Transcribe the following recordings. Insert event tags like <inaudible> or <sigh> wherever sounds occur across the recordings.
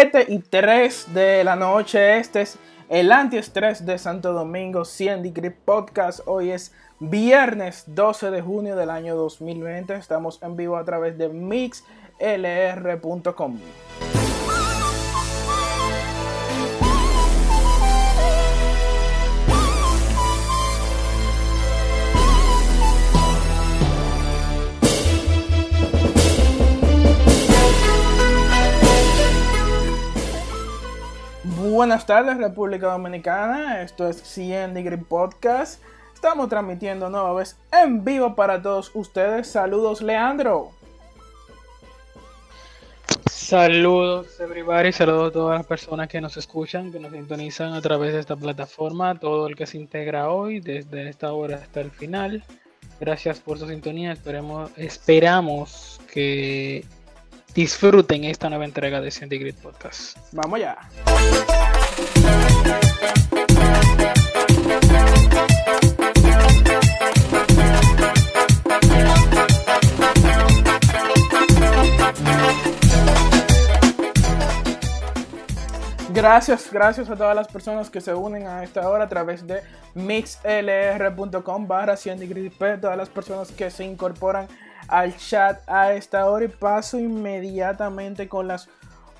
7 y 3 de la noche. Este es el antiestrés de Santo Domingo 100 Degree Podcast. Hoy es viernes 12 de junio del año 2020. Estamos en vivo a través de mixlr.com. Buenas tardes República Dominicana, esto es 100 Degree Podcast. Estamos transmitiendo nueva vez en vivo para todos ustedes. Saludos Leandro. Saludos, everybody. Saludos a todas las personas que nos escuchan, que nos sintonizan a través de esta plataforma. Todo el que se integra hoy, desde esta hora hasta el final. Gracias por su sintonía. Esperemos, esperamos que disfruten esta nueva entrega de Centigrade Podcast. Vamos ya. Gracias, gracias a todas las personas que se unen a esta hora a través de mixlr.com barra 100 degrees P, todas las personas que se incorporan al chat a esta hora y paso inmediatamente con las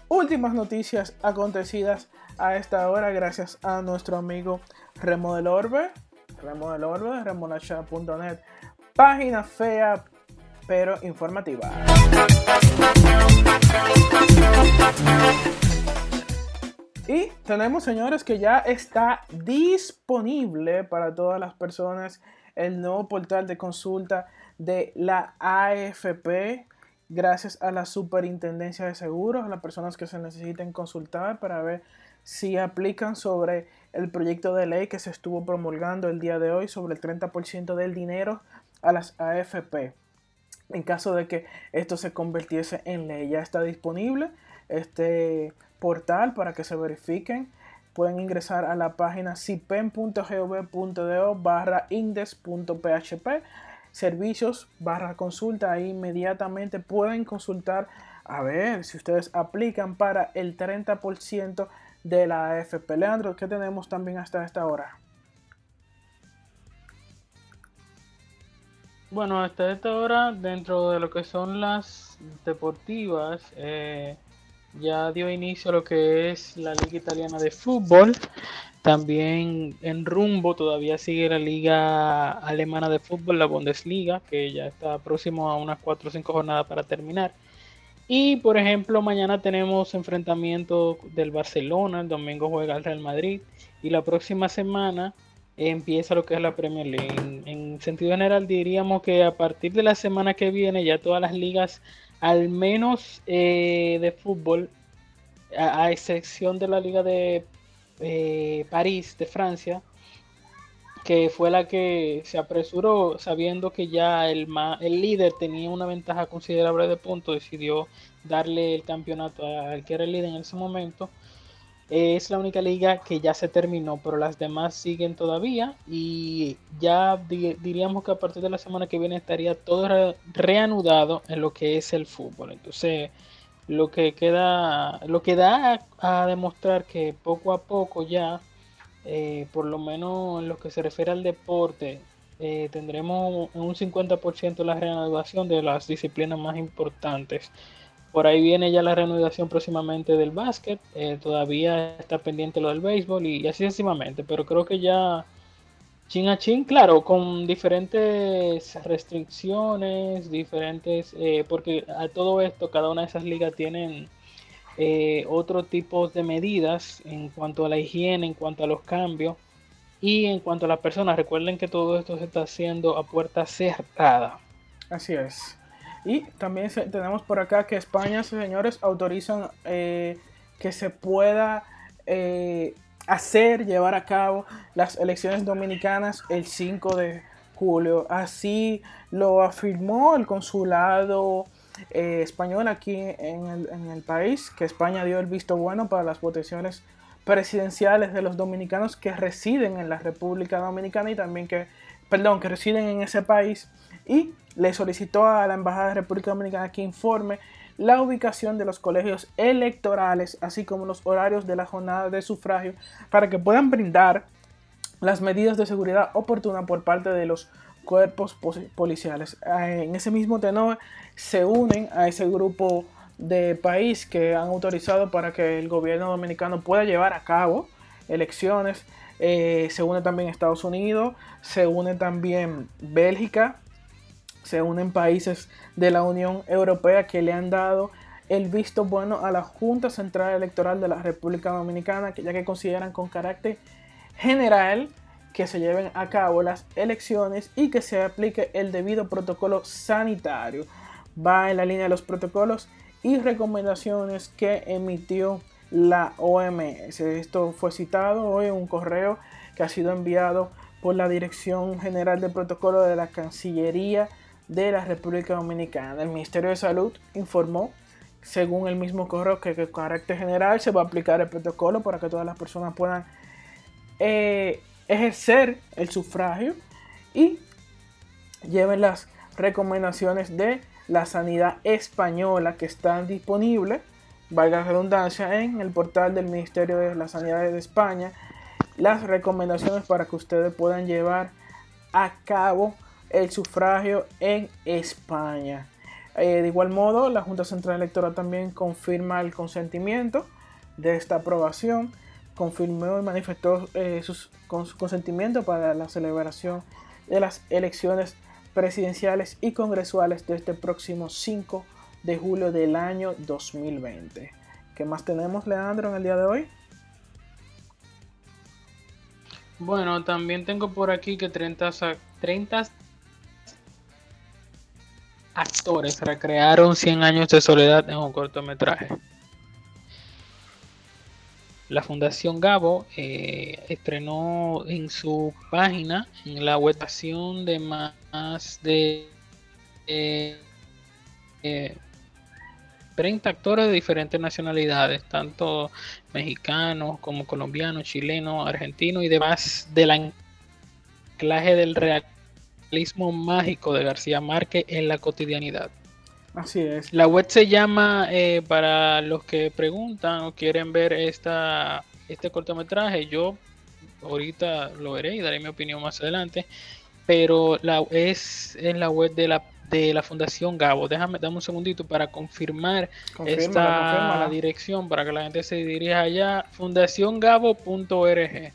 últimas noticias acontecidas a esta hora gracias a nuestro amigo Remo del Orbe, Remo del Orbe, remolacha.net, página fea pero informativa. Y tenemos, señores, que ya está disponible para todas las personas el nuevo portal de consulta de la AFP. Gracias a la Superintendencia de Seguros, a las personas que se necesiten consultar para ver si aplican sobre el proyecto de ley que se estuvo promulgando el día de hoy sobre el 30% del dinero a las AFP. En caso de que esto se convirtiese en ley, ya está disponible este portal para que se verifiquen. Pueden ingresar a la página cipen.gov.do barra index.php servicios barra consulta. Ahí inmediatamente pueden consultar a ver si ustedes aplican para el 30% de la AFP. Leandro, ¿qué tenemos también hasta esta hora? Bueno, hasta esta hora, dentro de lo que son las deportivas, eh, ya dio inicio a lo que es la Liga Italiana de Fútbol. También en rumbo todavía sigue la Liga Alemana de Fútbol, la Bundesliga, que ya está próximo a unas 4 o 5 jornadas para terminar. Y por ejemplo, mañana tenemos enfrentamiento del Barcelona, el domingo juega el Real Madrid y la próxima semana empieza lo que es la Premier League. En, en sentido general diríamos que a partir de la semana que viene ya todas las ligas, al menos eh, de fútbol, a, excepción de la Liga de eh, París, de Francia, que fue la que se apresuró sabiendo que ya el, el líder tenía una ventaja considerable de puntos, decidió darle el campeonato al que era el líder en ese momento. Es la única liga que ya se terminó, pero las demás siguen todavía y ya di- diríamos que a partir de la semana que viene estaría todo re- reanudado en lo que es el fútbol. Entonces, lo que queda, lo que da a, demostrar que poco a poco ya eh, por lo menos en lo que se refiere al deporte, eh, tendremos un un 50% la reanudación de las disciplinas más importantes. Por ahí viene ya la reanudación próximamente del básquet, eh, todavía está pendiente lo del béisbol y, así sucesivamente, pero creo que ya chin a chin, claro, con diferentes restricciones, diferentes, eh, porque a todo esto cada una de esas ligas tienen eh, otro tipo de medidas en cuanto a la higiene, en cuanto a los cambios y en cuanto a las personas. Recuerden que todo esto se está haciendo a puerta cerrada. Así es. Y también tenemos por acá que España, señores, autorizan eh, que se pueda eh, hacer, llevar a cabo las elecciones dominicanas el 5 de julio. Así lo afirmó el consulado eh, español aquí en el, en el país, que España dio el visto bueno para las votaciones presidenciales de los dominicanos que residen en la República Dominicana y también que, perdón, que residen en ese país y le solicitó a la Embajada de República Dominicana que informe la ubicación de los colegios electorales, así como los horarios de la jornada de sufragio, para que puedan brindar las medidas de seguridad oportunas por parte de los cuerpos pos- policiales. Eh, En ese mismo tenor se unen a ese grupo de país que han autorizado para que el gobierno dominicano pueda llevar a cabo elecciones. Eh, se une también Estados Unidos, se une también Bélgica, se unen países de la Unión Europea que le han dado el visto bueno a la Junta Central Electoral de la República Dominicana, ya que consideran con carácter general que se lleven a cabo las elecciones y que se aplique el debido protocolo sanitario. Va en la línea de los protocolos y recomendaciones que emitió la OMS. Esto fue citado hoy en un correo que ha sido enviado por la Dirección General de Protocolo de la Cancillería de la República Dominicana. El Ministerio de Salud informó, según el mismo correo, que, que con carácter general se va a aplicar el protocolo para que todas las personas puedan eh, ejercer el sufragio y lleven las recomendaciones de la sanidad española que están disponibles, valga la redundancia, en el portal del Ministerio de la Sanidad de España, las recomendaciones para que ustedes puedan llevar a cabo el sufragio en España. Eh, de igual modo, la Junta Central Electoral también confirma el consentimiento de esta aprobación, confirmó y manifestó eh, sus- su consentimiento para la celebración de las elecciones presidenciales y congresuales de este próximo 5 de julio del año 2020. ¿Qué más tenemos, Leandro, en el día de hoy? Bueno, también tengo por aquí que 30, sa- 30 actores recrearon 100 años de soledad en un cortometraje. La Fundación Gabo eh, estrenó en su página, la webtación de más de eh, eh, 30 actores de diferentes nacionalidades, tanto mexicanos como colombianos, chilenos, argentinos y demás del anclaje del realismo mágico de García Márquez en la cotidianidad. Así es. La web se llama, eh, para los que preguntan o quieren ver esta, este cortometraje, yo ahorita lo veré y daré mi opinión más adelante, pero la, es en la web de la de la Fundación Gabo. Déjame, dame un segundito para confirmar esta confírmala. dirección para que la gente se dirija allá. Fundaciongabo.org.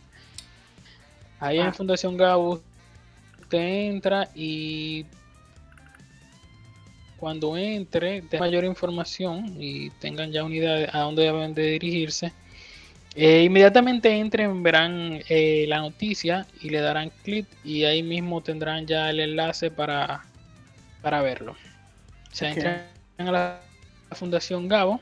Ahí Ah. en Fundación Gabo usted entra y cuando entre de mayor información y tengan ya una idea de a dónde deben de dirigirse, eh, inmediatamente entren, verán eh, la noticia y le darán clic y ahí mismo tendrán ya el enlace para, para verlo. O sea, entran a la Fundación Gabo.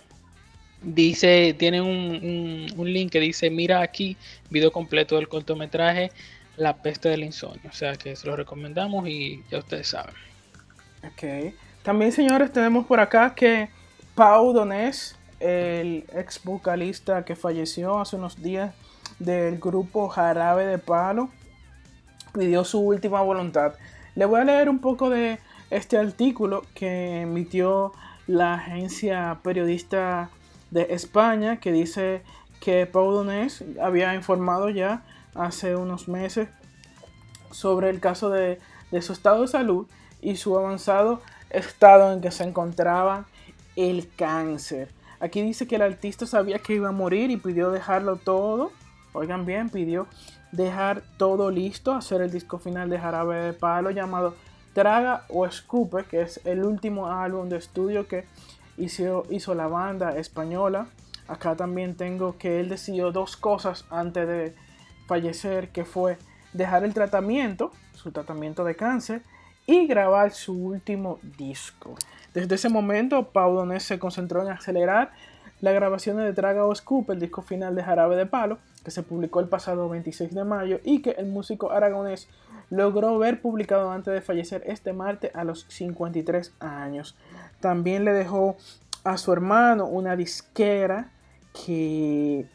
Dice, tienen un, un- un link que dice, mira aquí, video completo del cortometraje La peste del insomnio. O sea que se lo recomendamos y ya ustedes saben. Ok. También, señores, tenemos por acá que Pau Donés, el ex vocalista que falleció hace unos días del grupo Jarabe de Palo, pidió su última voluntad. Le voy a leer un poco de este artículo que emitió la agencia periodista de España que dice que Pau Donés había informado ya hace unos meses sobre el caso de, su estado de salud y su avanzado estado en que se encontraba el cáncer. Aquí dice que el artista sabía que iba a morir y pidió dejarlo todo. Oigan bien, pidió dejar todo listo, hacer el disco final de Jarabe de Palo llamado Traga o Escupe, que es el último álbum de estudio que hizo, hizo la banda española. Acá también tengo que él decidió dos cosas antes de fallecer, que fue dejar el tratamiento, su tratamiento de cáncer, y grabar su último disco. Desde ese momento, Pau Donés se concentró en acelerar las grabaciones de Traga Scoop, el disco final de Jarabe de Palo, que se publicó el pasado 26 de mayo y que el músico aragonés logró ver publicado antes de fallecer este martes a los 53 años. También le dejó a su hermano una disquera que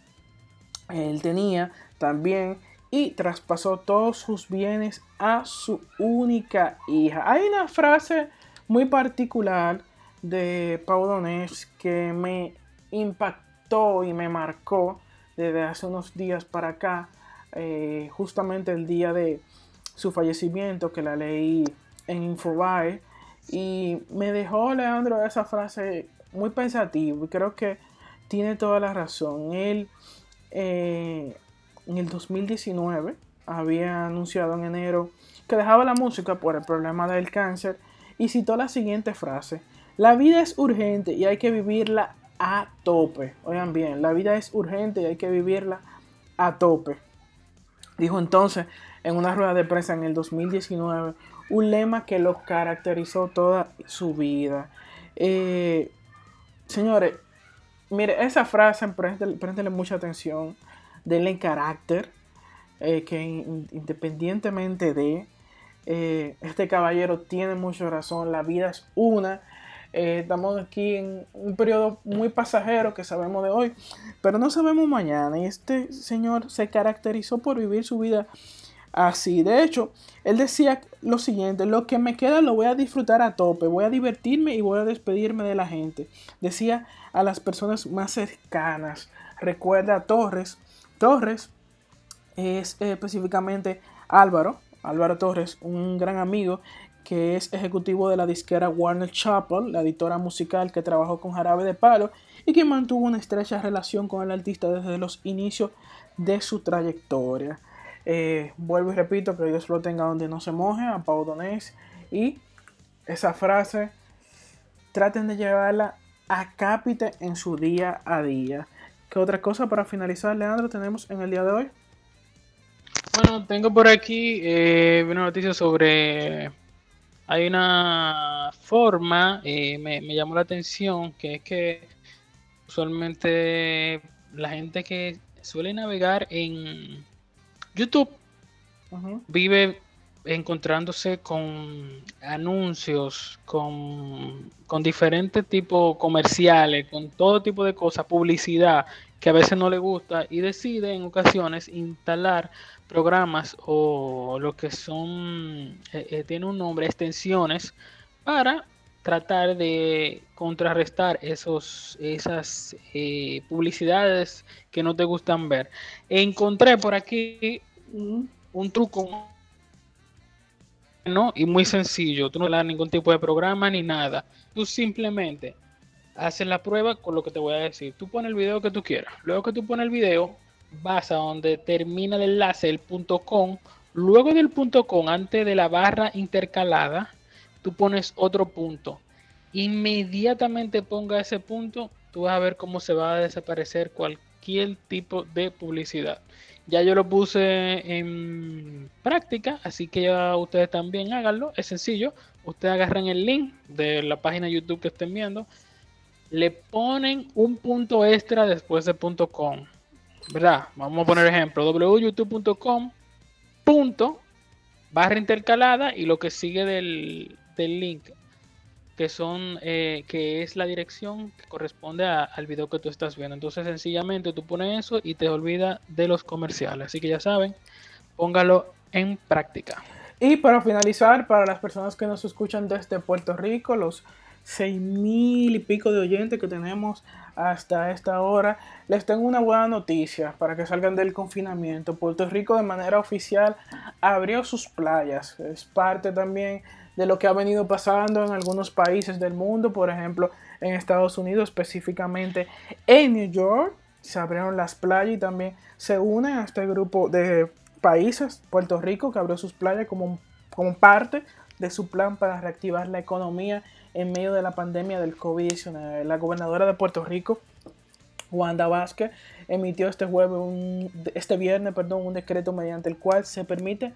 él tenía también y traspasó todos sus bienes a su única hija. Hay una frase muy particular de Pau Donés que me impactó y me marcó desde hace unos días para acá, eh, justamente el día de su fallecimiento que la leí en Infobae y me dejó Leandro esa frase muy pensativo y creo que tiene toda la razón. Él eh, en el 2019 había anunciado en enero que dejaba la música por el problema del cáncer y citó la siguiente frase. La vida es urgente y hay que vivirla a tope. Oigan bien, la vida es urgente y hay que vivirla a tope. Dijo entonces en una rueda de prensa en el 2019 un lema que lo caracterizó toda su vida. Eh, señores, mire, esa frase, préstele, mucha atención, denle carácter, eh, que in- independientemente de, eh, este caballero tiene mucha razón, la vida es una. Eh, estamos aquí en un periodo muy pasajero que sabemos de hoy, pero no sabemos mañana. Y este señor se caracterizó por vivir su vida así. De hecho, él decía lo siguiente, lo que me queda lo voy a disfrutar a tope, voy a divertirme y voy a despedirme de la gente. Decía a las personas más cercanas. Recuerda a Torres. Torres es eh, específicamente Álvaro, Álvaro Torres, un gran amigo que es ejecutivo de la disquera Warner Chappell, la editora musical que trabajó con Jarabe de Palo y que mantuvo una estrecha relación con el artista desde los inicios de su trayectoria. Eh, vuelvo y repito, que Dios lo tenga donde no se moje, a Pau Donés. Y esa frase, traten de llevarla a cápite en su día a día. ¿Qué otra cosa para finalizar, Leandro, tenemos en el día de hoy? Bueno, tengo por aquí eh, una noticia sobre. Hay una forma, eh, me, me llamó la atención, que es que usualmente la gente que suele navegar en YouTube vive encontrándose con anuncios, con, con diferentes tipos comerciales, con todo tipo de cosas, publicidad que a veces no le gusta y decide en ocasiones instalar programas o lo que son, eh, eh, tiene un nombre, extensiones, para tratar de contrarrestar esos, esas eh, publicidades que no te gustan ver. Encontré por aquí un, un truco y muy sencillo. Tú no le das ningún tipo de programa ni nada. Tú simplemente haces la prueba con lo que te voy a decir. Tú pones el video que tú quieras. Luego que tú pones el video, vas a donde termina el enlace, el punto com. Luego del punto com, antes de la barra intercalada, tú pones otro punto. Inmediatamente ponga ese punto, tú vas a ver cómo se va a desaparecer cualquier tipo de publicidad. Ya yo lo puse en práctica, así que ya ustedes también háganlo. Es sencillo. Ustedes agarran el link de la página YouTube que estén viendo, le ponen un punto extra después de punto .com. ¿Verdad? Vamos a poner ejemplo, www.youtube.com punto barra intercalada y lo que sigue del, del link que son eh, que es la dirección que corresponde a- al video que tú estás viendo entonces sencillamente tú pones eso y te olvida de los comerciales así que ya saben póngalo en práctica Y para finalizar, para las personas que nos escuchan desde Puerto Rico, los seis mil y pico de oyentes que tenemos hasta esta hora, les tengo una buena noticia para que salgan del confinamiento. Puerto Rico de manera oficial abrió sus playas. Es parte también de lo que ha venido pasando en algunos países del mundo, por ejemplo en Estados Unidos, específicamente en New York. Se abrieron las playas y también se unen a este grupo de países, Puerto Rico, que abrió sus playas como, como parte de su plan para reactivar la economía en medio de la pandemia del COVID-19. La gobernadora de Puerto Rico, Wanda Vázquez, emitió este jueves, un- este viernes, perdón, un decreto mediante el cual se permite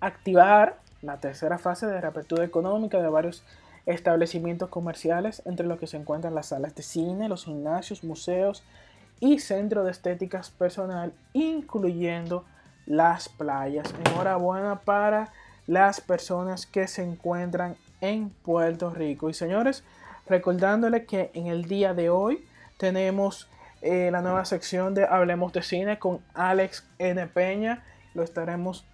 activar la tercera fase de reapertura económica de varios establecimientos comerciales, entre los que se encuentran las salas de cine, los gimnasios, museos y centros de estéticas personal, incluyendo las playas. Enhorabuena para las personas que se encuentran en Puerto Rico. Y señores, recordándole que en el día de hoy tenemos eh, la nueva sección de Hablemos de Cine con Alex N. Peña. Lo estaremos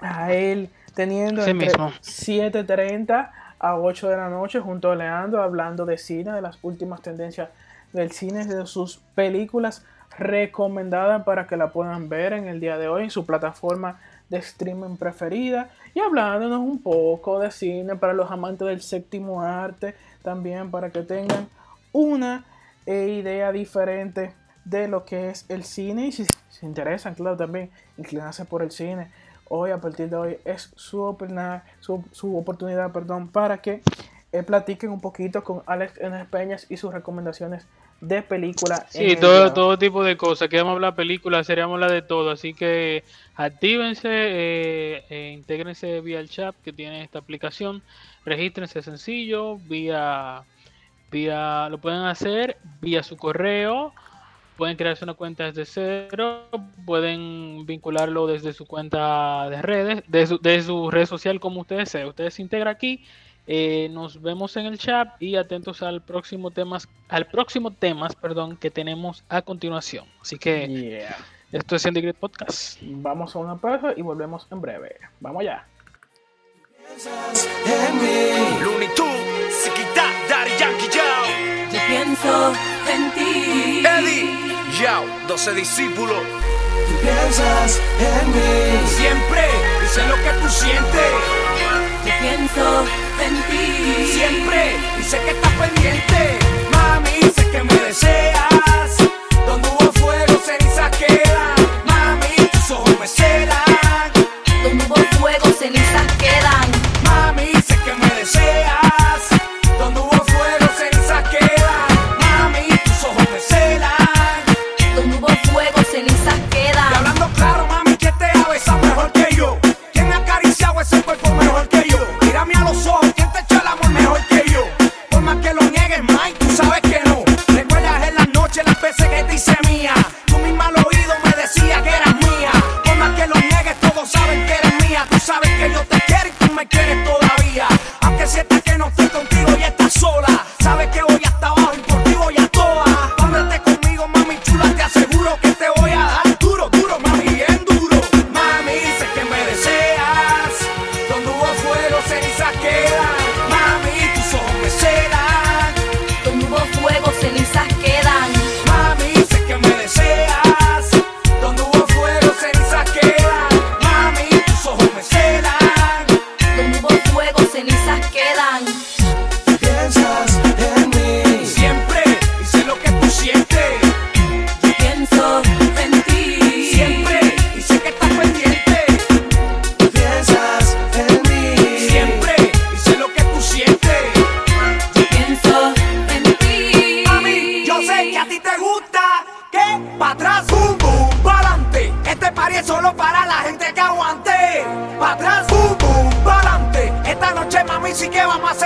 a él teniendo Así entre mismo. 7.30 a 8 de la noche junto a Leandro hablando de cine, de las últimas tendencias del cine, de sus películas recomendadas para que la puedan ver en el día de hoy en su plataforma de streaming preferida. Y hablándonos un poco de cine para los amantes del séptimo arte también para que tengan una eh, idea diferente de lo que es el cine. Y si se interesan claro también inclinarse por el cine hoy a partir de hoy es su, oportunidad- su, su oportunidad perdón para que eh, platiquen un poquito con Alex N. Peñas y sus recomendaciones de película en Sí, todo, tipo de cosas. Queremos hablar películas, seríamos hablar de todo. Así que actívense, eh, eh, intégrense vía el chat que tiene esta aplicación. Regístrense sencillo, vía, vía, lo pueden hacer vía su correo. Pueden crearse una cuenta desde cero, pueden vincularlo desde su cuenta de redes, de su, de su red social como ustedes deseen. Ustedes se integran aquí, eh, nos vemos en el chat y atentos al próximo temas, al próximo temas, perdón, que tenemos a continuación. Así que Yeah. esto es Grid Podcast. Vamos a una pausa y volvemos en breve. Vamos allá. Pienso en ti. Eddie, Yao, 12 discípulos. Tú piensas en mí. Siempre dice lo que tú sientes. Yo pienso en ti. Siempre dice que estás pendiente. Mami, sé que me deseas. Donde hubo fuego, cenizas quedan. Mami, tus ojos me celan. Donde hubo fuego, cenizas quedan. Mami, sé que me deseas. Quiero y sí que vamos a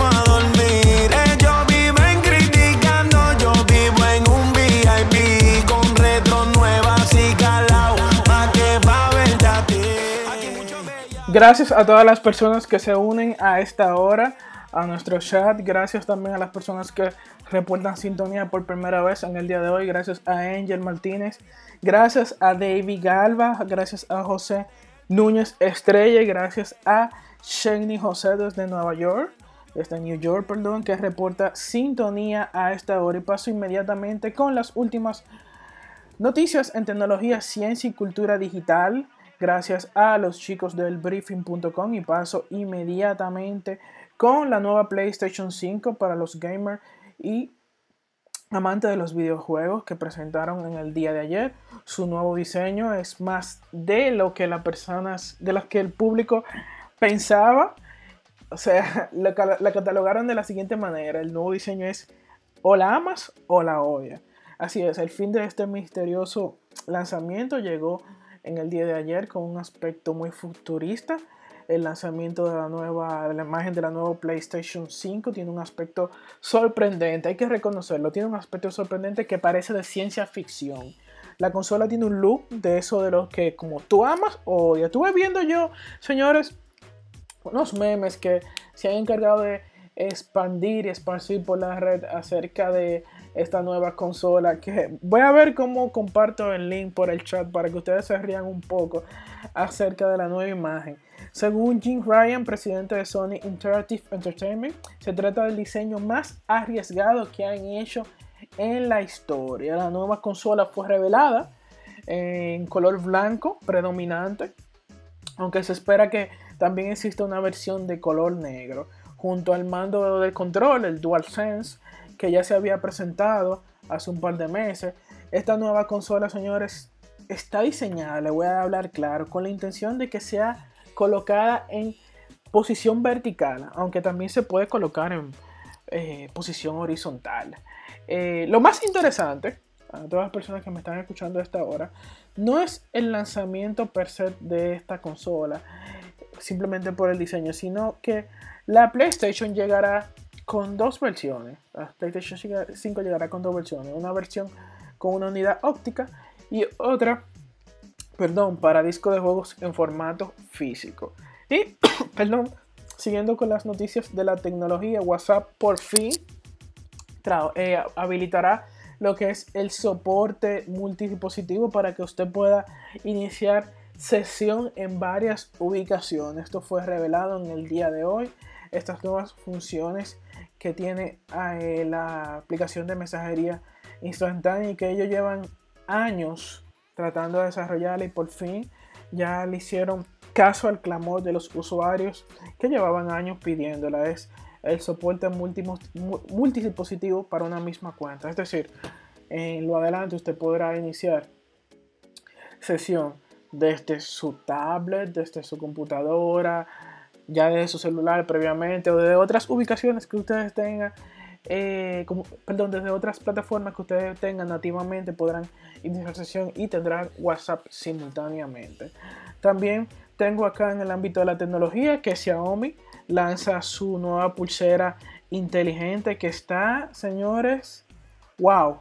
Gracias a todas las personas que se unen a esta hora a nuestro chat. Gracias también a las personas que reportan sintonía por primera vez en el día de hoy. Gracias a Angel Martínez. Gracias a David Galva. Gracias a José Núñez Estrella. Gracias a Shani José desde Nueva York. Desde New York, perdón, que reporta sintonía a esta hora. Y paso inmediatamente con las últimas Noticias en tecnología, ciencia y cultura digital. Gracias a los chicos del briefing.com y paso inmediatamente con la nueva PlayStation 5 para los gamers y amantes de los videojuegos que presentaron en el día de ayer. Su nuevo diseño es más de lo que las personas, de lo que el público pensaba. O sea, <laughs> la, la catalogaron de la siguiente manera. El nuevo diseño es o la amas o la odias. Así es, el fin de este misterioso lanzamiento llegó en el día de ayer con un aspecto muy futurista. El lanzamiento de la nueva, la imagen de la nueva PlayStation 5 tiene un aspecto sorprendente, hay que reconocerlo, tiene un aspecto sorprendente que parece de ciencia ficción. La consola tiene un look de eso de los que como tú amas o odias. Estuve viendo yo, señores, unos memes que se han encargado de expandir y esparcir por la red acerca de esta nueva consola que voy a ver cómo comparto el link por el chat para que ustedes se rían un poco acerca de la nueva imagen. Según Jim Ryan, presidente de Sony Interactive Entertainment, se trata del diseño más arriesgado que han hecho en la historia. La nueva consola fue revelada en color blanco predominante, aunque se espera que también exista una versión de color negro, junto al mando del control, el DualSense, que ya se había presentado hace un par de meses. Esta nueva consola, señores, está diseñada, le voy a hablar claro, con la intención de que sea colocada en posición vertical, aunque también se puede colocar en eh, posición horizontal. Eh, lo más interesante, a todas las personas que me están escuchando a esta hora, no es el lanzamiento per se de esta consola, simplemente por el diseño, sino que la PlayStation llegará con dos versiones. La PlayStation 5 llegará con dos versiones. Una versión con una unidad óptica y otra, perdón, para disco de juegos en formato físico. Y, <coughs> perdón, siguiendo con las noticias de la tecnología, WhatsApp por fin eh, habilitará lo que es el soporte multidispositivo para que usted pueda iniciar sesión en varias ubicaciones. Esto fue revelado en el día de hoy. Estas nuevas funciones que tiene eh, la aplicación de mensajería instantánea y que ellos llevan años tratando de desarrollarla y por fin ya le hicieron caso al clamor de los usuarios que llevaban años pidiéndola. Es el soporte multidispositivo para una misma cuenta. Es decir, en lo adelante usted podrá iniciar sesión desde su tablet, desde su computadora, ya desde su celular previamente o desde otras ubicaciones que ustedes tengan, eh, perdón, desde otras plataformas que ustedes tengan nativamente podrán iniciar sesión y tendrán WhatsApp simultáneamente. También tengo acá en el ámbito de la tecnología que Xiaomi lanza su nueva pulsera inteligente que está, señores, wow.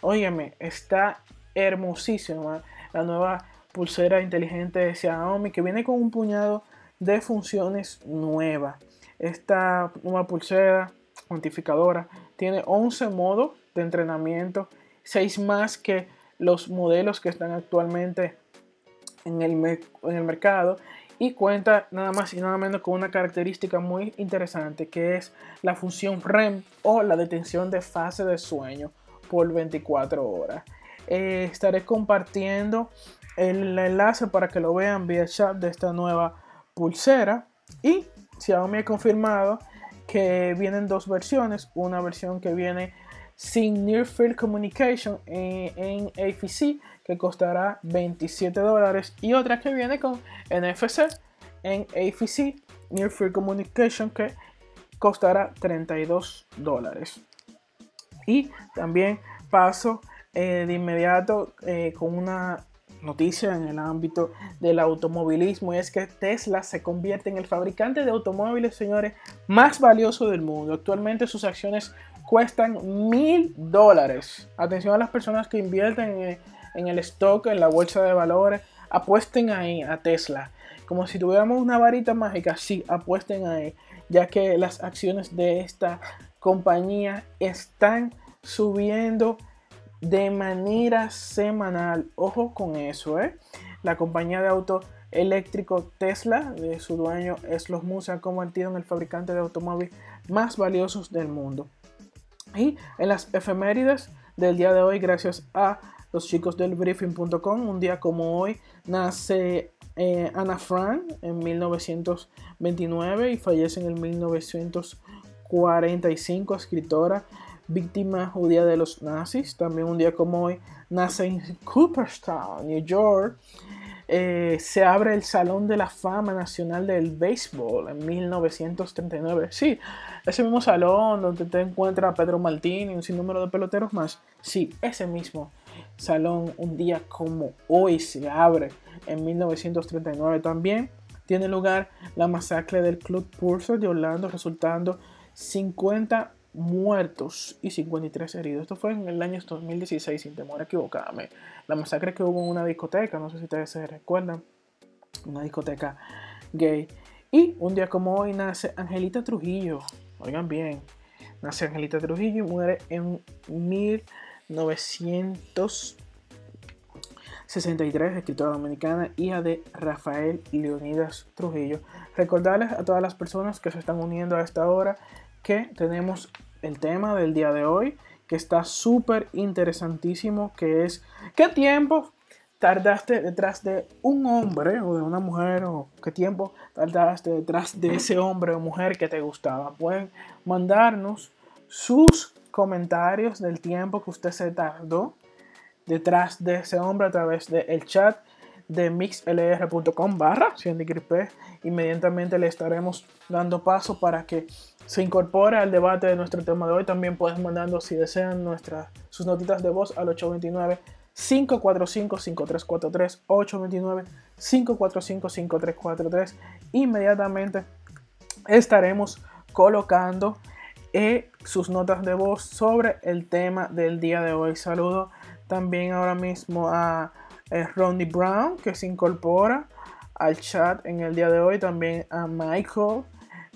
Óyeme, está hermosísima la nueva pulsera inteligente de Xiaomi que viene con un puñado de funciones nuevas. Esta nueva pulsera cuantificadora tiene 11 modos de entrenamiento, 6 más que los modelos que están actualmente en el, en el mercado y cuenta nada más y nada menos con una característica muy interesante que es la función REM o la detención de fase de sueño por 24 horas. Eh, estaré compartiendo el enlace para que lo vean vía chat de esta nueva pulsera y Xiaomi ha confirmado que vienen dos versiones, una versión que viene sin Near Field Communication en, en AFC que costará 27 dólares y otra que viene con NFC en AFC Near Field Communication que costará 32 dólares. Y también paso eh, de inmediato eh, con una noticia en el ámbito del automovilismo y es que Tesla se convierte en el fabricante de automóviles, señores, más valioso del mundo. Actualmente sus acciones cuestan mil dólares. Atención a las personas que invierten en, en el stock, en la bolsa de valores, apuesten ahí a Tesla. Como si tuviéramos una varita mágica, sí, apuesten ahí, ya que las acciones de esta compañía están subiendo de manera semanal. Ojo con eso, ¿eh? La compañía de auto eléctrico Tesla, de su dueño Eslos Musk, se ha convertido en el fabricante de automóviles más valiosos del mundo. Y en las efemérides del día de hoy, gracias a los chicos del briefing.com, un día como hoy, nace eh, Anna Frank en 1929 y fallece en el 1945, escritora víctima judía de los nazis. También un día como hoy nace en Cooperstown, New York. Eh, se abre el Salón de la Fama Nacional del Béisbol en 1939. Sí, ese mismo salón donde te encuentra Pedro Martín y un sinnúmero de peloteros más. Sí, ese mismo salón un día como hoy se abre en 1939 también. Tiene lugar la masacre del Club Purser de Orlando, resultando 50 muertos y 53 heridos. Esto fue en el año 2016, sin temor equivocarme. La masacre que hubo en una discoteca, no sé si ustedes se recuerdan, una discoteca gay. Y un día como hoy nace Angelita Trujillo. Oigan bien, nace Angelita Trujillo y muere en 1963, escritora dominicana, hija de Rafael Leonidas Trujillo. Recordarles a todas las personas que se están uniendo a esta hora que tenemos el tema del día de hoy, que está súper interesantísimo, que es ¿qué tiempo tardaste detrás de un hombre o de una mujer o qué tiempo tardaste detrás de ese hombre o mujer que te gustaba? Pueden mandarnos sus comentarios del tiempo que usted se tardó detrás de ese hombre a través del chat de mixlr.com barra inmediatamente le estaremos dando paso para que se incorpore al debate de nuestro tema de hoy. También pueden mandando, si desean, nuestras, sus notitas de voz al 829 545 5343 829 545 5343 Inmediatamente estaremos colocando eh, sus notas de voz sobre el tema del día de hoy. Saludo también ahora mismo a eh, Ronnie Brown que se incorpora al chat en el día de hoy. También a Michael, el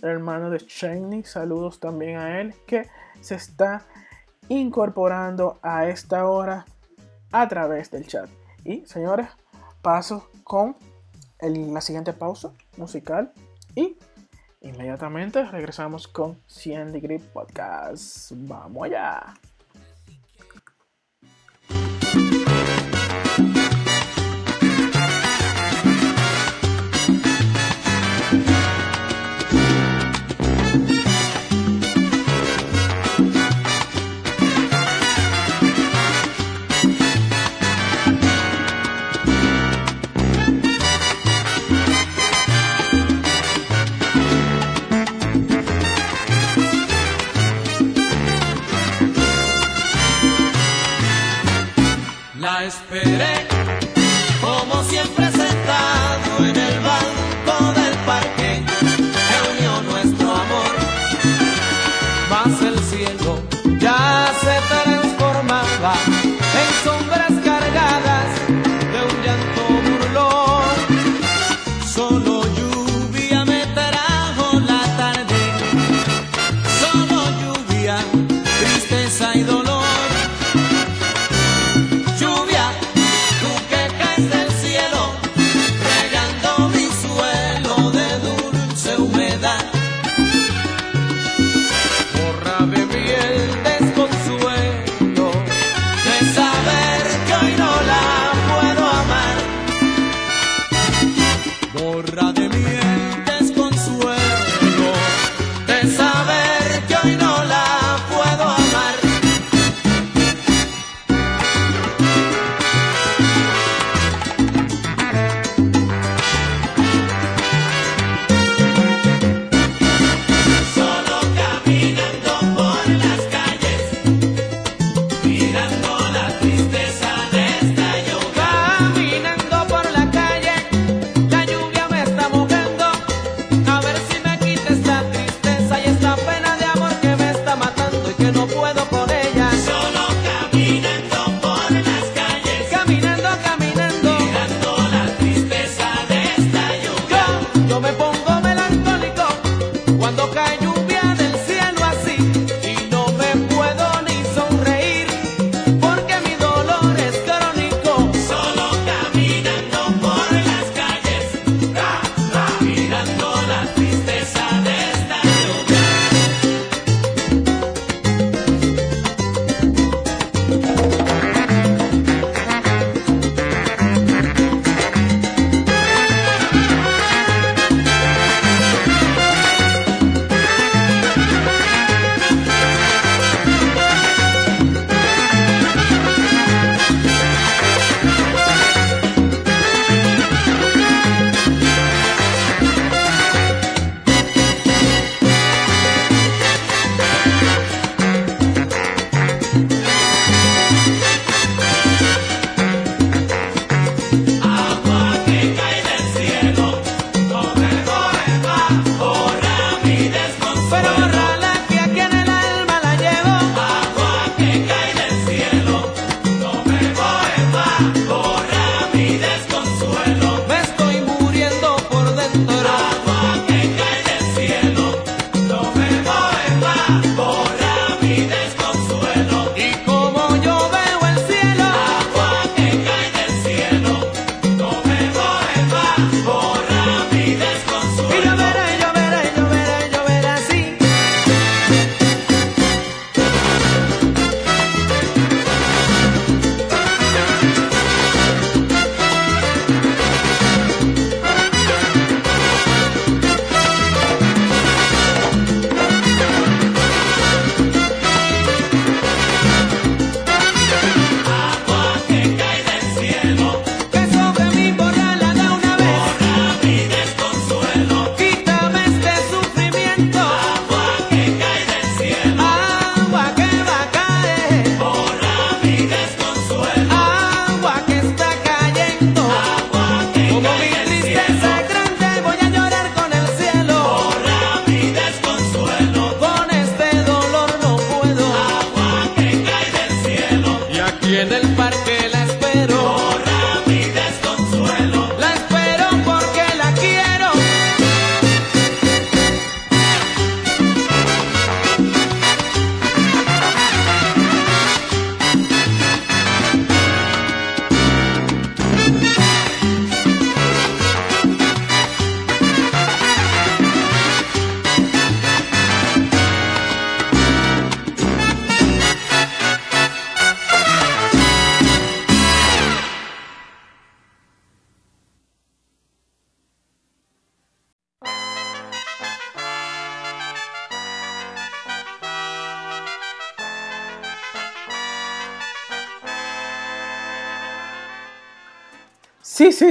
hermano de Cheney. Saludos también a él que se está incorporando a esta hora a través del chat. Y señores, paso con la siguiente pausa musical y inmediatamente regresamos con 100 Degree Podcast. Vamos allá. La esperé,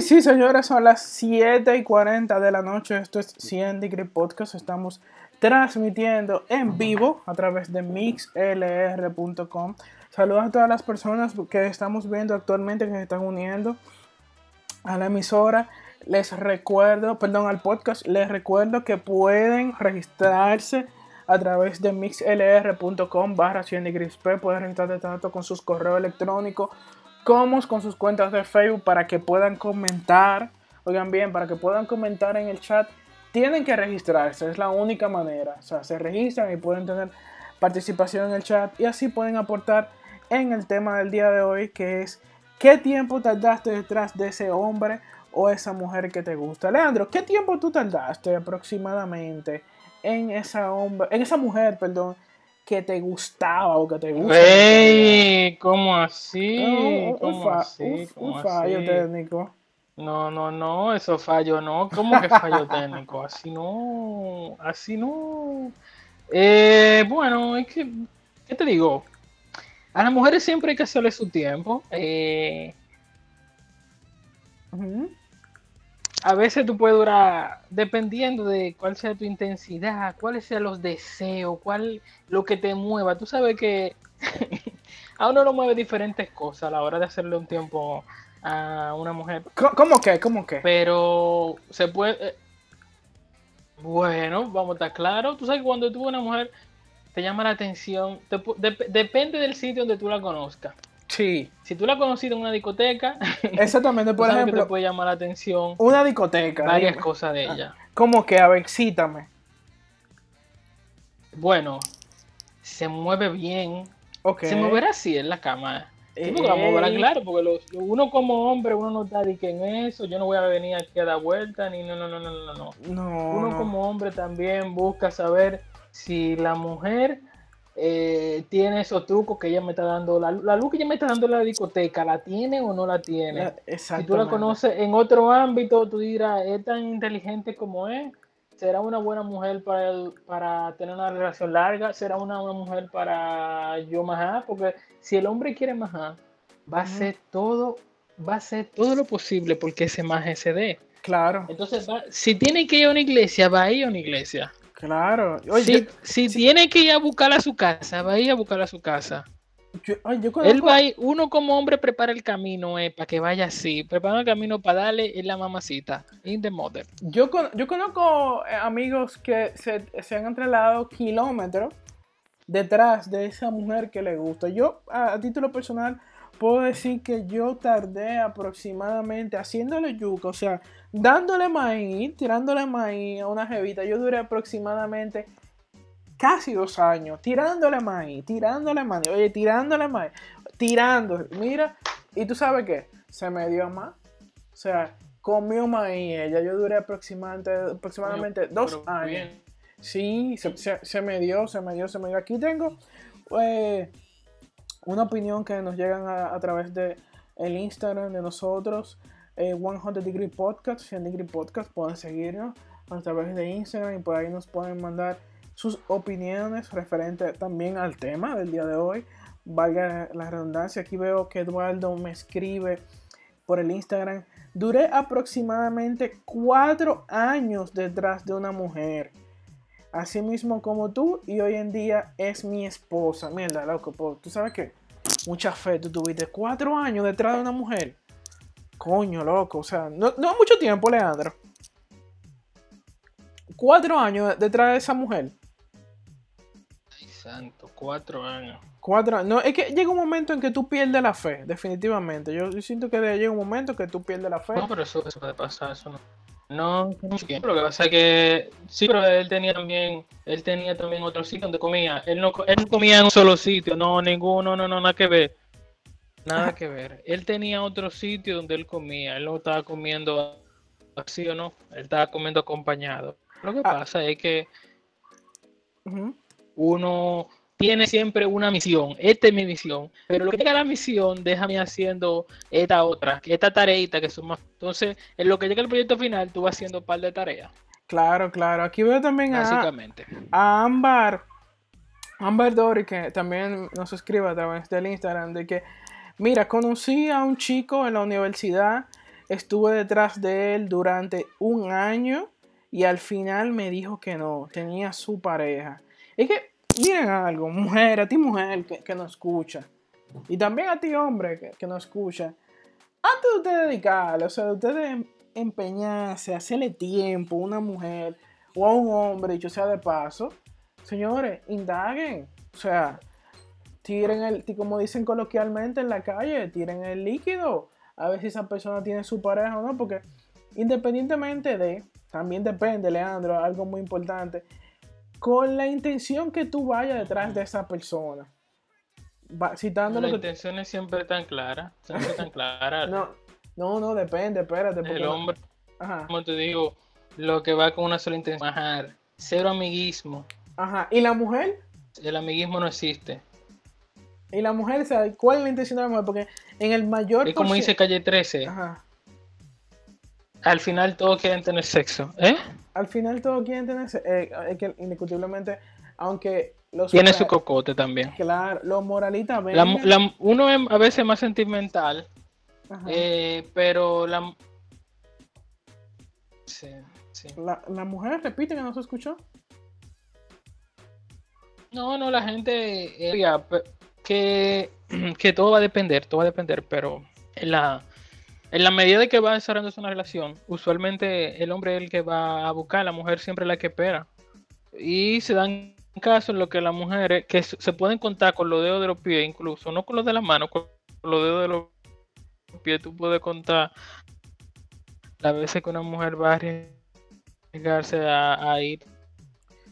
Sí, señores, son las 7 y 40 de la noche. Esto es 100 Degree Podcast. Estamos transmitiendo en vivo a través de mixlr.com. Saludos a todas las personas que estamos viendo actualmente que se están uniendo a la emisora. Les recuerdo, perdón, al podcast, les recuerdo que pueden registrarse a través de mixlr.com barra 100 degrees P. Pueden registrarse tanto con sus correos electrónicos como con sus cuentas de Facebook para que puedan comentar. Oigan bien, para que puedan comentar en el chat, tienen que registrarse, es la única manera. O sea, se registran y pueden tener participación en el chat y así pueden aportar en el tema del día de hoy, que es ¿qué tiempo tardaste detrás de ese hombre o esa mujer que te gusta? Leandro, ¿qué tiempo tú tardaste aproximadamente en esa hombre, en esa mujer, perdón, que te gustaba o que te gusta? Ey, ¿cómo así? ¿Cómo así? un- ¿Cómo un fallo así? técnico. No, no, no, eso fallo no. ¿Cómo que fallo <laughs> técnico? Así no, así no. Eh, bueno, es que, ¿qué te digo? A las mujeres siempre hay que hacerle su tiempo. Eh. A veces tú puedes durar, dependiendo de cuál sea tu intensidad, cuáles sean los deseos, cuál lo que te mueva. Tú sabes que <laughs> a uno lo mueve diferentes cosas a la hora de hacerle un tiempo a una mujer. ¿Cómo que? ¿Cómo que? Pero se puede. eh, Bueno, vamos a estar claros. Tú sabes que cuando tú una mujer te llama la atención, te dep- depende del sitio donde tú la conozcas. Sí, Si tú la has conocido en una discoteca, <laughs> exactamente. Por sabes que te ejemplo, puede llamar la atención una discoteca. varias dime. cosas de ella. ¿Cómo que? A ver, cítame. Bueno, se mueve bien. Ok. Se moverá así en la cama. Sí, porque la moverá, claro, porque los- uno como hombre, uno no está de que en eso, yo no voy a venir aquí a dar vuelta, ni no, no, no, no, no, no. No, Uno no. como hombre también busca saber si la mujer eh, tiene esos trucos que ella me está dando, la, la luz que ella me está dando en la discoteca, ¿la tiene o no la tiene? Si tú la conoces en otro ámbito, tú dirás, es tan inteligente como es, será una buena mujer para, el- para tener una relación larga, será una, una mujer para yo majar, porque si el hombre quiere majar, va a hacer todo, va a hacer todo lo posible porque ese maje se dé. Claro, Entonces, va- si tiene que ir a una iglesia, va a ir a una iglesia. Claro. Oye, si yo- si tiene que ir a buscarla a su casa, va a ir a buscarla a su casa. yo, Él va a ir, uno como hombre prepara el camino eh, para que vaya así, prepara el camino para darle en la mamacita, in the mother. Yo, con- yo conozco eh, amigos que se, se han trasladado kilómetros detrás de esa mujer que le gusta. Yo, a, a título personal, puedo decir que yo tardé aproximadamente haciéndole yuca, o sea, dándole maíz, tirándole maíz a una jevita. Yo duré aproximadamente casi dos años tirándole maíz, tirándole maíz, oye, tirándole maíz, tirando, mira, y tú sabes qué, se me dio más. O sea, comió maíz ella. Yo duré aproximadamente, aproximadamente dos años. bien. Sí, se, se- se me dio, se me dio, se me dio. Aquí tengo eh, una opinión que nos llegan a, a través de el Instagram de nosotros, eh, 100 Degree Podcast, 100 Degree Podcast. Pueden seguirnos a través de Instagram y por ahí nos pueden mandar sus opiniones referente también al tema del día de hoy. Valga la redundancia, aquí veo que Eduardo me escribe por el Instagram. Duré aproximadamente cuatro años detrás de una mujer. Así mismo como tú y hoy en día es mi esposa. Mierda, loco, tú sabes que mucha fe tú tuviste cuatro años detrás de una mujer. Coño, loco, o sea, no, no mucho tiempo, Leandro. Cuatro años detrás de esa mujer. Ay, santo, cuatro años. Cuatro años. No, es que llega un momento en que tú pierdes la fe, definitivamente. Yo, yo siento que llega un momento que tú pierdes la fe. No, pero eso, eso puede pasar, eso no. No, mucho tiempo. Lo que pasa es que sí, pero él tenía también, él tenía también otro sitio donde comía. Él no, él no comía en un solo sitio, no, ninguno, no, no, nada que ver. Nada <laughs> que ver. Él tenía otro sitio donde él comía. Él no estaba comiendo así o no. Él estaba comiendo acompañado. Lo que Ah. pasa es que uno tiene siempre una misión. Esta es mi misión. Pero lo que llega a la misión, déjame haciendo esta otra, esta tareita que son más. Entonces, en lo que llega al proyecto final, tú vas haciendo un par de tareas, Claro, claro. Aquí veo también a, básicamente. a Ámbar, Ámbar Dori, que también nos escribe a través del Instagram, de que, mira, conocí a un chico en la universidad estuve detrás de él durante un año y al final me dijo que no, tenía su pareja. Es que, miren algo, mujer, a ti mujer que, que nos escucha, y también a ti hombre que, que nos escucha, antes de usted dedicarle, o sea, de usted em- empeñarse, hacerle tiempo a una mujer o a un hombre, dicho sea de paso, señores, indaguen, o sea, tiren el, como dicen coloquialmente en la calle, tiren el líquido, a ver si esa persona tiene su pareja o no, porque independientemente de, también depende, Leandro, algo muy importante, con la intención que tú vayas detrás de esa persona. Va- citando La lo que intención es siempre tan clara, siempre tan clara. <laughs> no, no, no, depende, espérate. porque el hombre, Ajá, como te digo, lo que va con una sola intención, bajar, cero amiguismo. ajá. ¿Y la mujer? El amiguismo no existe. ¿Y la mujer, cuál es la intención de la mujer? Porque en el mayor... Es como dice Calle 13, Ajá. al final todos quieren tener sexo. ¿Eh? Al final todos quieren tener... se- eh, es que indiscutiblemente, aunque los... Tiene su cocote también. Claro, los moralistas ven... La, la- uno es a veces más sentimental, Ajá. eh, pero la... Sí, sí. la, la mujer repite que no se escuchó. No, no, la gente... eh, que, <clears throat> que todo va a depender, todo va a depender, pero en la, en la medida de que va desarrollándose una relación, usualmente el hombre es el que va a buscar, la mujer siempre es la que espera. Y se dan casos en los que las mujeres, que se pueden contar con los dedos de los pies, incluso, no con los de las manos, con los dedos de los pies, tú puedes contar las veces que una mujer va a arriesgarse a ir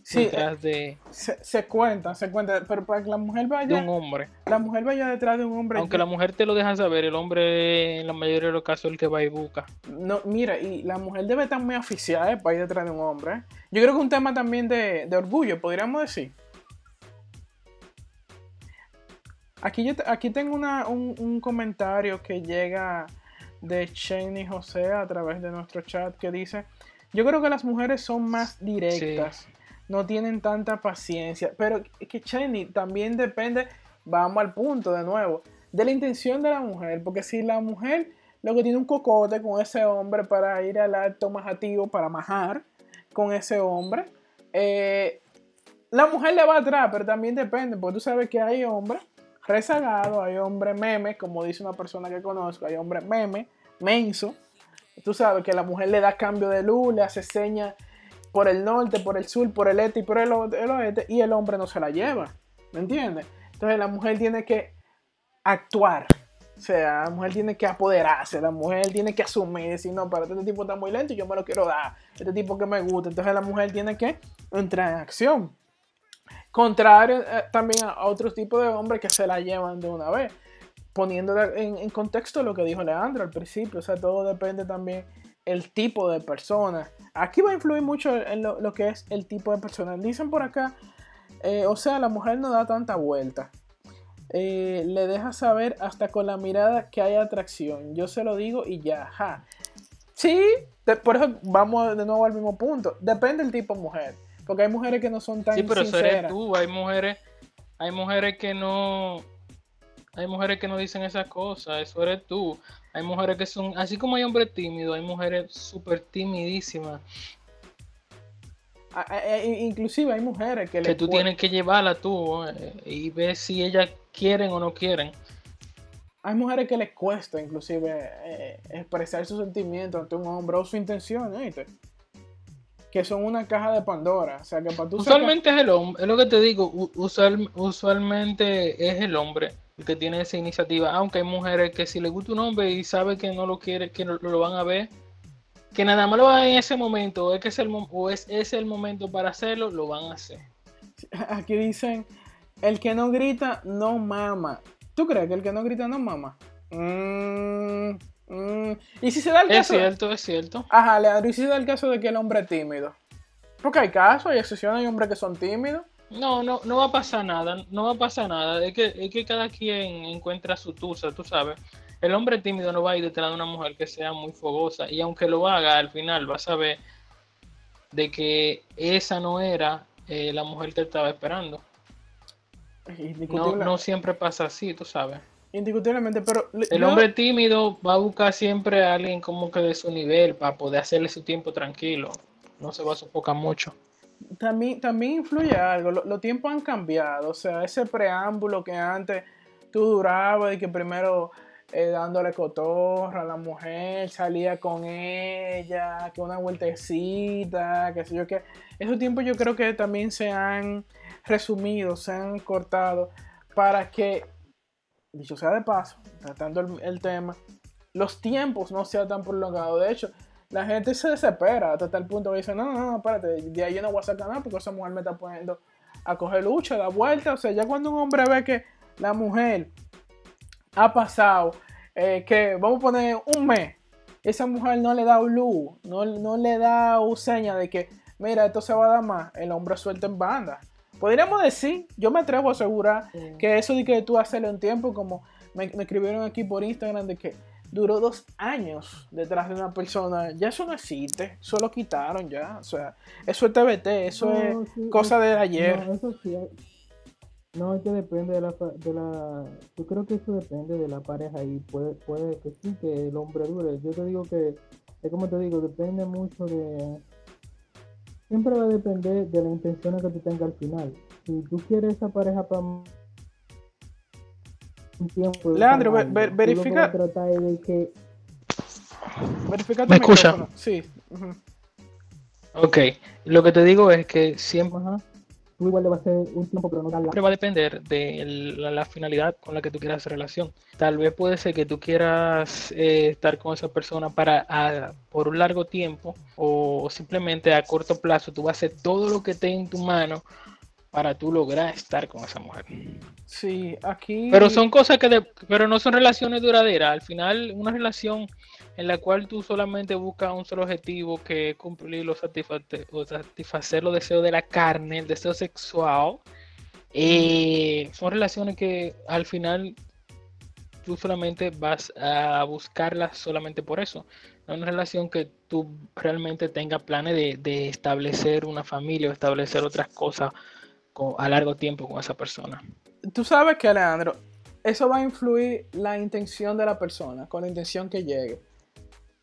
Sí, detrás de, Se, se cuenta, se cuenta, pero para que la mujer de vaya, un hombre. la mujer vaya detrás de un hombre. Aunque la mujer te lo deja saber, el hombre en la mayoría de los casos es el que va y busca. No, mira, y la mujer debe estar muy oficial eh, para ir detrás de un hombre. ¿eh? Yo creo que es un tema también de, de orgullo, podríamos decir. Aquí, yo aquí tengo una- un, un comentario que llega de Cheney José a través de nuestro chat que dice, yo creo que las mujeres son más directas, no tienen tanta paciencia, pero es que Cheney también depende, vamos al punto de nuevo, de la intención de la mujer, porque si la mujer lo que tiene un cocote con ese hombre para ir al acto majativo, para majar con ese hombre, eh, la mujer le va atrás, pero también depende, porque tú sabes que hay hombres rezagados, hay hombres memes, como dice una persona que conozco, hay hombres meme, menso. Tú sabes que la mujer le da cambio de luz, le hace señas por el norte, por el sur, por el este y por el, el oeste, y el hombre no se la lleva. ¿Me entiendes? Entonces la mujer tiene que actuar. O sea, la mujer tiene que apoderarse, la mujer tiene que asumir, decir, no, pero este tipo está muy lento y yo me lo quiero dar, este tipo que me gusta. Entonces la mujer tiene que entrar en acción. Contrario eh, también a, otros tipos de hombres que se la llevan de una vez. Poniendo en, en contexto lo que dijo Leandro al principio, o sea, todo depende también el tipo de persona. Aquí va a influir mucho en lo, lo que es el tipo de persona. Dicen por acá, eh, o sea, la mujer no da tanta vuelta. Eh, le deja saber hasta con la mirada que hay atracción. Yo se lo digo y ya, ja. Sí, de- por eso vamos de nuevo al mismo punto. Depende del tipo de mujer. Porque hay mujeres que no son tan Sí, pero eso eres tú. Hay mujeres, hay mujeres que no, hay mujeres que no dicen esas cosas. Eso eres tú. Hay mujeres que son, así como hay hombres tímidos, hay mujeres súper timidísimas A- a- a- inclusive hay mujeres que, que tú tienes que llevarla tú eh, y ver si ellas quieren o no quieren. hay mujeres que les cuesta inclusive eh, expresar sus sentimientos ante un hombre o su intención, ¿viste? Que son una caja de Pandora. O sea que para tú Usualmente es el hombre, es lo que te digo, usual- usualmente es el hombre que tiene esa iniciativa, aunque hay mujeres que si le gusta un hombre y sabe que no lo quiere, que no lo van a ver, que nada más lo van en ese momento, o es que es el, o es, es el momento para hacerlo, lo van a hacer. Aquí dicen, el que no grita no mama. ¿Tú crees que el que no grita no mama? Mm, mm. Y si se da el Es caso... cierto, es cierto. Ajá, Leandro, y si se da el caso de que el hombre es tímido. Porque hay casos, hay excepciones, hay hombres que son tímidos. No, no, no va a pasar nada, no va a pasar nada. Es que, es que cada quien encuentra su tusa, tú sabes. El hombre tímido no va a ir detrás de una mujer que sea muy fogosa. Y aunque lo haga, al final va a saber de que esa no era eh, la mujer que estaba esperando. No, no siempre pasa así, tú sabes. Indiscutiblemente, pero El yo- hombre tímido va a buscar siempre a alguien como que de su nivel para poder hacerle su tiempo tranquilo. No se va a sofocar mucho. También, también influye algo. lo- Los tiempos han cambiado. O sea, ese preámbulo que antes tú durabas y que primero eh, dándole cotorra a la mujer, salía con ella, que una vueltecita, que sé yo qué. Esos tiempos yo creo que también se han resumido, se han cortado para que, dicho sea de paso, tratando el, el tema, los tiempos no sean tan prolongados. De hecho, la gente se desespera hasta tal punto que dice, no, no, no, espérate, de ahí yo no voy a sacar nada porque esa mujer me está poniendo a coger lucha, da vuelta. O sea, ya cuando un hombre ve que la mujer ha pasado, eh, que vamos a poner un mes, esa mujer no le da luz, no, no le da seña de que, mira, esto se va a dar más, el hombre suelta en banda. Podríamos decir, yo me atrevo a asegurar que eso de que tú hacerle un tiempo, como me, me escribieron aquí por Instagram, de que duró dos años detrás de una persona, ya eso no existe, eso lo quitaron ya, o sea, eso es TBT, eso No, es sí, cosa de ayer. No, eso sí. No, es que depende de la, de la... Yo creo que eso depende de la pareja y puede, puede que sí, que el hombre dure. Yo te digo que, es como te digo, depende mucho de... Siempre va a depender de la intención que tú tengas al final. Si tú quieres esa pareja para un tiempo... Leandro, un ve- año, ve- tú lo que verifica- vas a tratar es de que Verifica tu ¿Me escucha? micrófono. Sí. ujú. Ok, lo que te digo es que siempre tú igual le vas a hacer un tiempo, pero no la... va a depender de el- la, la finalidad con la que tú quieras hacer relación. Tal vez puede ser que tú quieras eh, estar con esa persona para a- por un largo tiempo o simplemente a corto plazo tú vas a hacer todo lo que esté en tu mano para tú lograr estar con esa mujer. Sí, aquí. Pero son cosas que, de- pero no son relaciones duraderas. Al final, una relación en la cual tú solamente buscas un solo objetivo que es cumplir o, satisfacer, o satisfacer los deseos de la carne, el deseo sexual, eh, son relaciones que al final tú solamente vas a buscarlas solamente por eso. No una relación que tú realmente tengas planes de, de establecer una familia o establecer otras cosas co- a largo tiempo con esa persona. Tú sabes que, Alejandro, eso va a influir la intención de la persona, con la intención que llegue.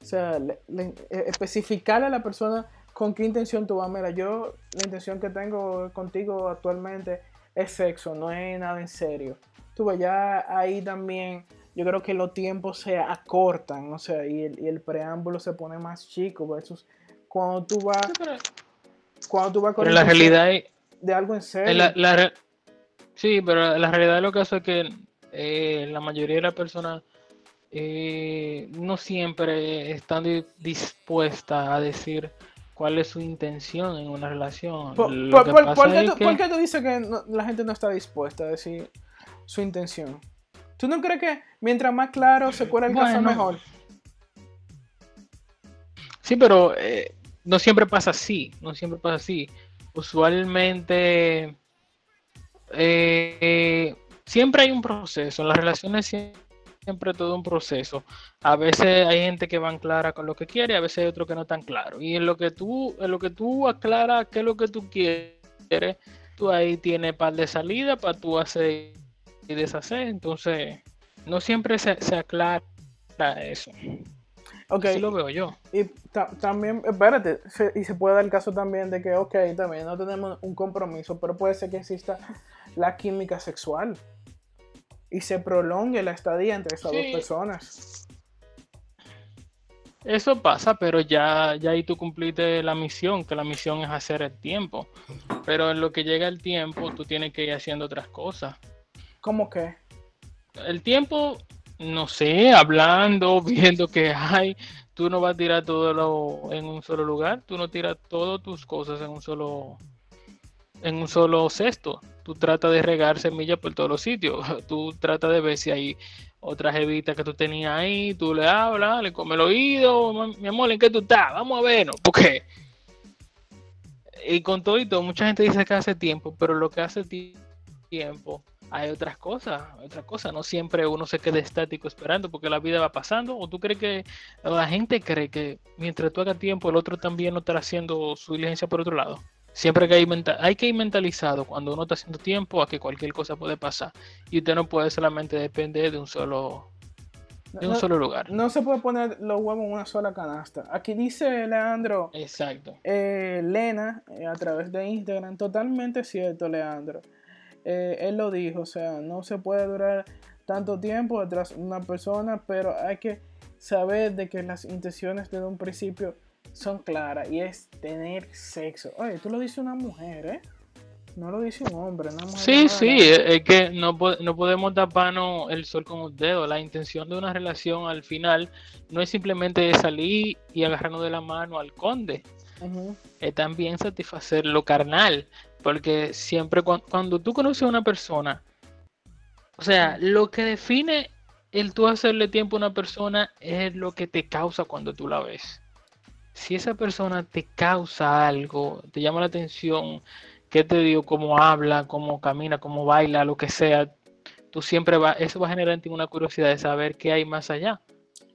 O sea, le- le- eh, especificarle a la persona con qué intención tú vas. Mira, yo la intención que tengo contigo actualmente es sexo, no es nada en serio. Tú ves, ya ahí también yo creo que los tiempos se acortan, o sea, y el, y el preámbulo se pone más chico versus cuando tú vas, cuando tú vas con Pero la realidad es- de algo en serio. Eh, la- la re- sí, pero la realidad de lo que hace es que eh, la mayoría de las personas eh, no siempre están di- dispuestas a decir cuál es su intención en una relación. ¿Por, Lo por- que qué tú, que- por qué tú dices que no- la gente no está dispuesta a decir su intención? ¿Tú no crees que mientras más claro se cuela el caso mejor? Sí, pero eh, no siempre pasa así, no siempre pasa así. Usualmente eh, siempre hay un proceso, en las relaciones sie- siempre todo un proceso. A veces hay gente que van clara con lo que quiere, a veces hay otro que no tan claro. Y en lo que tú, en lo que tú aclaras qué es lo que tú quieres, tú ahí tienes par de salida para tú hacer y deshacer. Entonces, no siempre se aclara eso. Ok. Así lo veo yo. Y ta- también, espérate, se- y se puede dar el caso también de que, ok, también no tenemos un compromiso, pero puede ser que exista la química sexual y se prolongue la estadía entre esas dos personas. Eso pasa, pero ya, ya ahí tú cumpliste la misión, que la misión es hacer el tiempo. Pero en lo que llega el tiempo, tú tienes que ir haciendo otras cosas. ¿Cómo que? El tiempo, no sé, hablando, <laughs> viendo que hay, tú no vas a tirar todo lo en un solo lugar, tú no tiras todas tus cosas en un solo en un solo cesto. Tú tratas de regar semillas por todos los sitios. <laughs> Tú tratas de ver si hay otras evitas que tú tenías ahí, tú le hablas, le comes el oído, "Ma- mi amor, ¿en qué tú estás? Vamos a vernos, porque y con todo y todo, mucha gente dice que hace tiempo, pero lo que hace ti- tiempo hay otras cosas, otras cosas, no siempre uno se queda estático esperando porque la vida va pasando, o tú crees que la gente cree que mientras tú hagas tiempo el otro también no estará haciendo su diligencia por otro lado. Siempre que hay, hay que ir mentalizado cuando uno está haciendo tiempo a que cualquier cosa puede pasar. Y usted no puede solamente depender de un solo, de un No- solo lugar. No se puede poner los huevos en una sola canasta. Aquí dice Leandro, Exacto. eh, Lena, eh, a través de Instagram, totalmente cierto, Leandro. Eh, él lo dijo, o sea, no se puede durar tanto tiempo detrás de una persona, pero hay que saber de que las intenciones desde un principio son claras y es tener sexo. Oye, tú lo dice una mujer, ¿eh? No lo dice un hombre, una mujer. Sí, sí, es que no, no podemos taparnos el sol con un dedo. La intención de una relación al final no es simplemente salir y agarrarnos de la mano al conde, es también satisfacer lo carnal, porque siempre cuan- cuando, tú conoces a una persona, o sea, lo que define el tú hacerle tiempo a una persona es lo que te causa cuando tú la ves. Si esa persona te causa algo, te llama la atención, qué te digo, cómo habla, cómo camina, cómo baila, lo que sea, tú siempre va, eso va a generar en ti una curiosidad de saber qué hay más allá.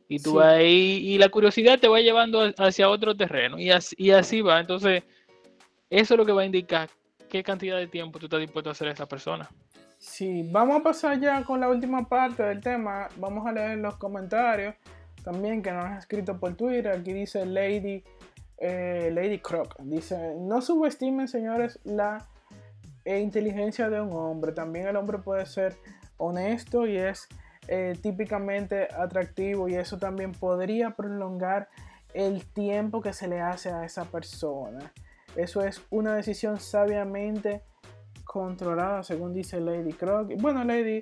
Y tú Sí. vas ahí, y la curiosidad te va llevando hacia otro terreno, y así, y así va. Entonces, eso es lo que va a indicar qué cantidad de tiempo tú estás dispuesto a hacer a esa persona. Sí, vamos a pasar ya con la última parte del tema. Vamos a leer los comentarios también que nos han escrito por Twitter. Aquí dice Lady, eh, Lady Croc. Dice, no subestimen, señores, la eh, inteligencia de un hombre. También el hombre puede ser honesto y es eh, típicamente atractivo y eso también podría prolongar el tiempo que se le hace a esa persona. Eso es una decisión sabiamente controlada, según dice Lady Croc. Bueno, Lady,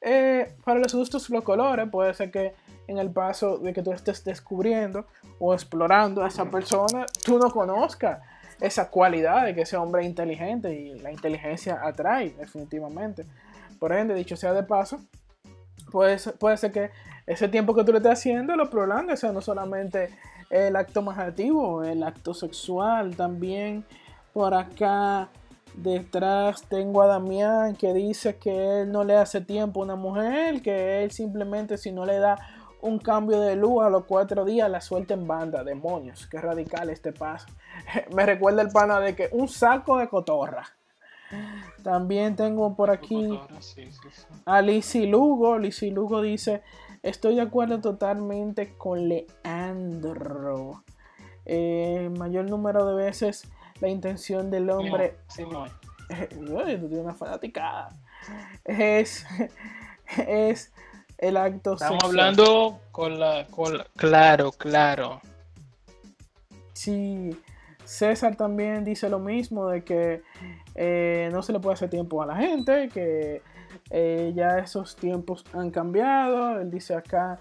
eh, para los gustos los colores, puede ser que en el paso de que tú estés descubriendo o explorando a esa persona, tú no conozcas esa cualidad de que ese hombre es inteligente y la inteligencia atrae definitivamente. Por ende, dicho sea de paso, puede ser, puede ser que ese tiempo que tú le estés haciendo lo prolongue, o sea, no solamente el acto más activo, el acto sexual, también por acá detrás tengo a Damián que dice que él no le hace tiempo a una mujer, que él simplemente si no le da un cambio de luz a los cuatro días la suelta en banda, demonios, qué radical este paso. <laughs> Me recuerda el pana de que un saco de cotorra. También tengo por aquí a Lizzy Lugo. Lizzy Lugo dice: Estoy de acuerdo totalmente con Leandro. Eh, mayor número de veces la intención del hombre. Oye, <laughs> tú tienes una fanaticada. Es, es el acto Estamos sexual. hablando con la, con la- Claro, claro. Sí, César también dice lo mismo de que eh, no se le puede hacer tiempo a la gente, que eh, ya esos tiempos han cambiado. Él dice acá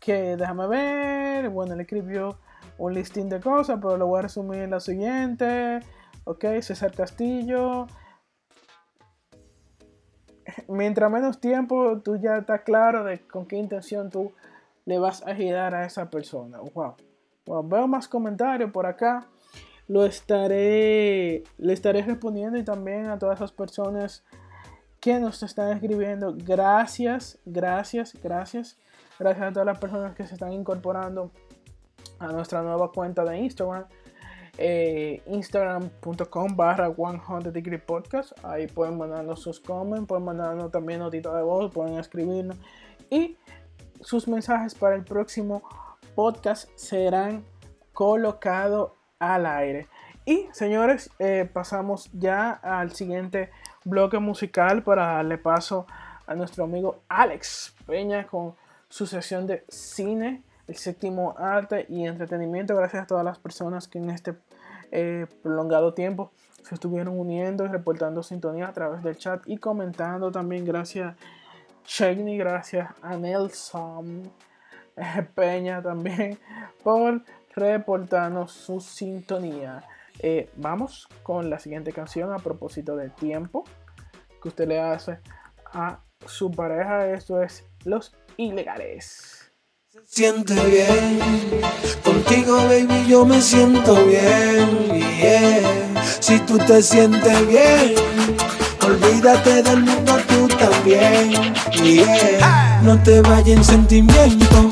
que déjame ver, bueno, él escribió un listín de cosas, pero lo voy a resumir en la siguiente. Ok, César Castillo. Mientras menos tiempo, tú ya estás claro de con qué intención tú le vas a girar a esa persona. Wow. Bueno, veo más comentarios por acá. Lo estaré, le estaré respondiendo y también a todas esas personas nos están escribiendo. Gracias, gracias, gracias. Gracias a todas las personas que se están incorporando a nuestra nueva cuenta de Instagram. eh, Instagram.com barra 100 Degree Podcast. Ahí pueden mandarnos sus comments, pueden mandarnos también notitas de voz, pueden escribirnos. Y sus mensajes para el próximo podcast serán colocados al aire. Y señores, eh, pasamos ya al siguiente bloque musical para darle paso a nuestro amigo Alex Peña con su sesión de cine, el séptimo arte y entretenimiento. Gracias a todas las personas que en este eh, prolongado tiempo se estuvieron uniendo y reportando sintonía a través del chat y comentando también. Gracias Shagny, gracias a Nelson eh, Peña también por reportarnos su sintonía. Eh, vamos con la siguiente canción a propósito del tiempo que usted le hace a su pareja. Esto es Los Ilegales. siente bien. Contigo, baby, yo me siento bien. yeah. Si tú te sientes bien, olvídate del mundo tú también. No te vayas en sentimiento.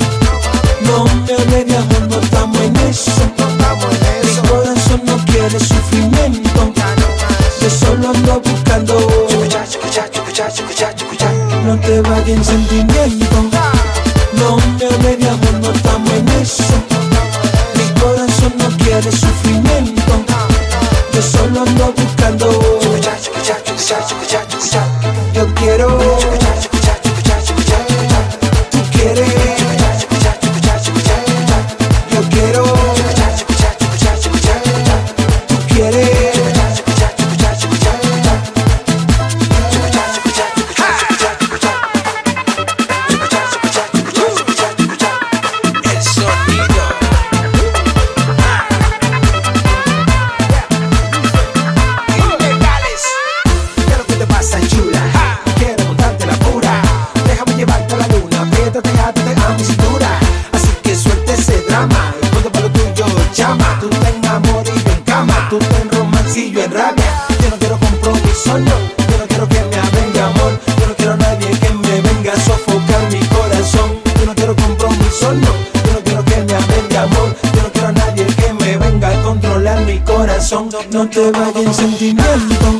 No me amor, no estamos en eso. Mi corazón no quiere sufrimiento. Yo solo ando buscando. No te vayas en sentimiento. No me hables amor, no estamos en eso. Mi corazón no quiere sufrimiento. Yo solo ando buscando. Yo quiero. Yo no quiero compromiso. Yo no quiero que me de amor. Yo no quiero a nadie que me venga a sofocar mi corazón. Yo no quiero compromiso. Yo no quiero que me de amor. Yo no quiero a nadie que me venga a controlar mi corazón. No te vayas en sentimiento.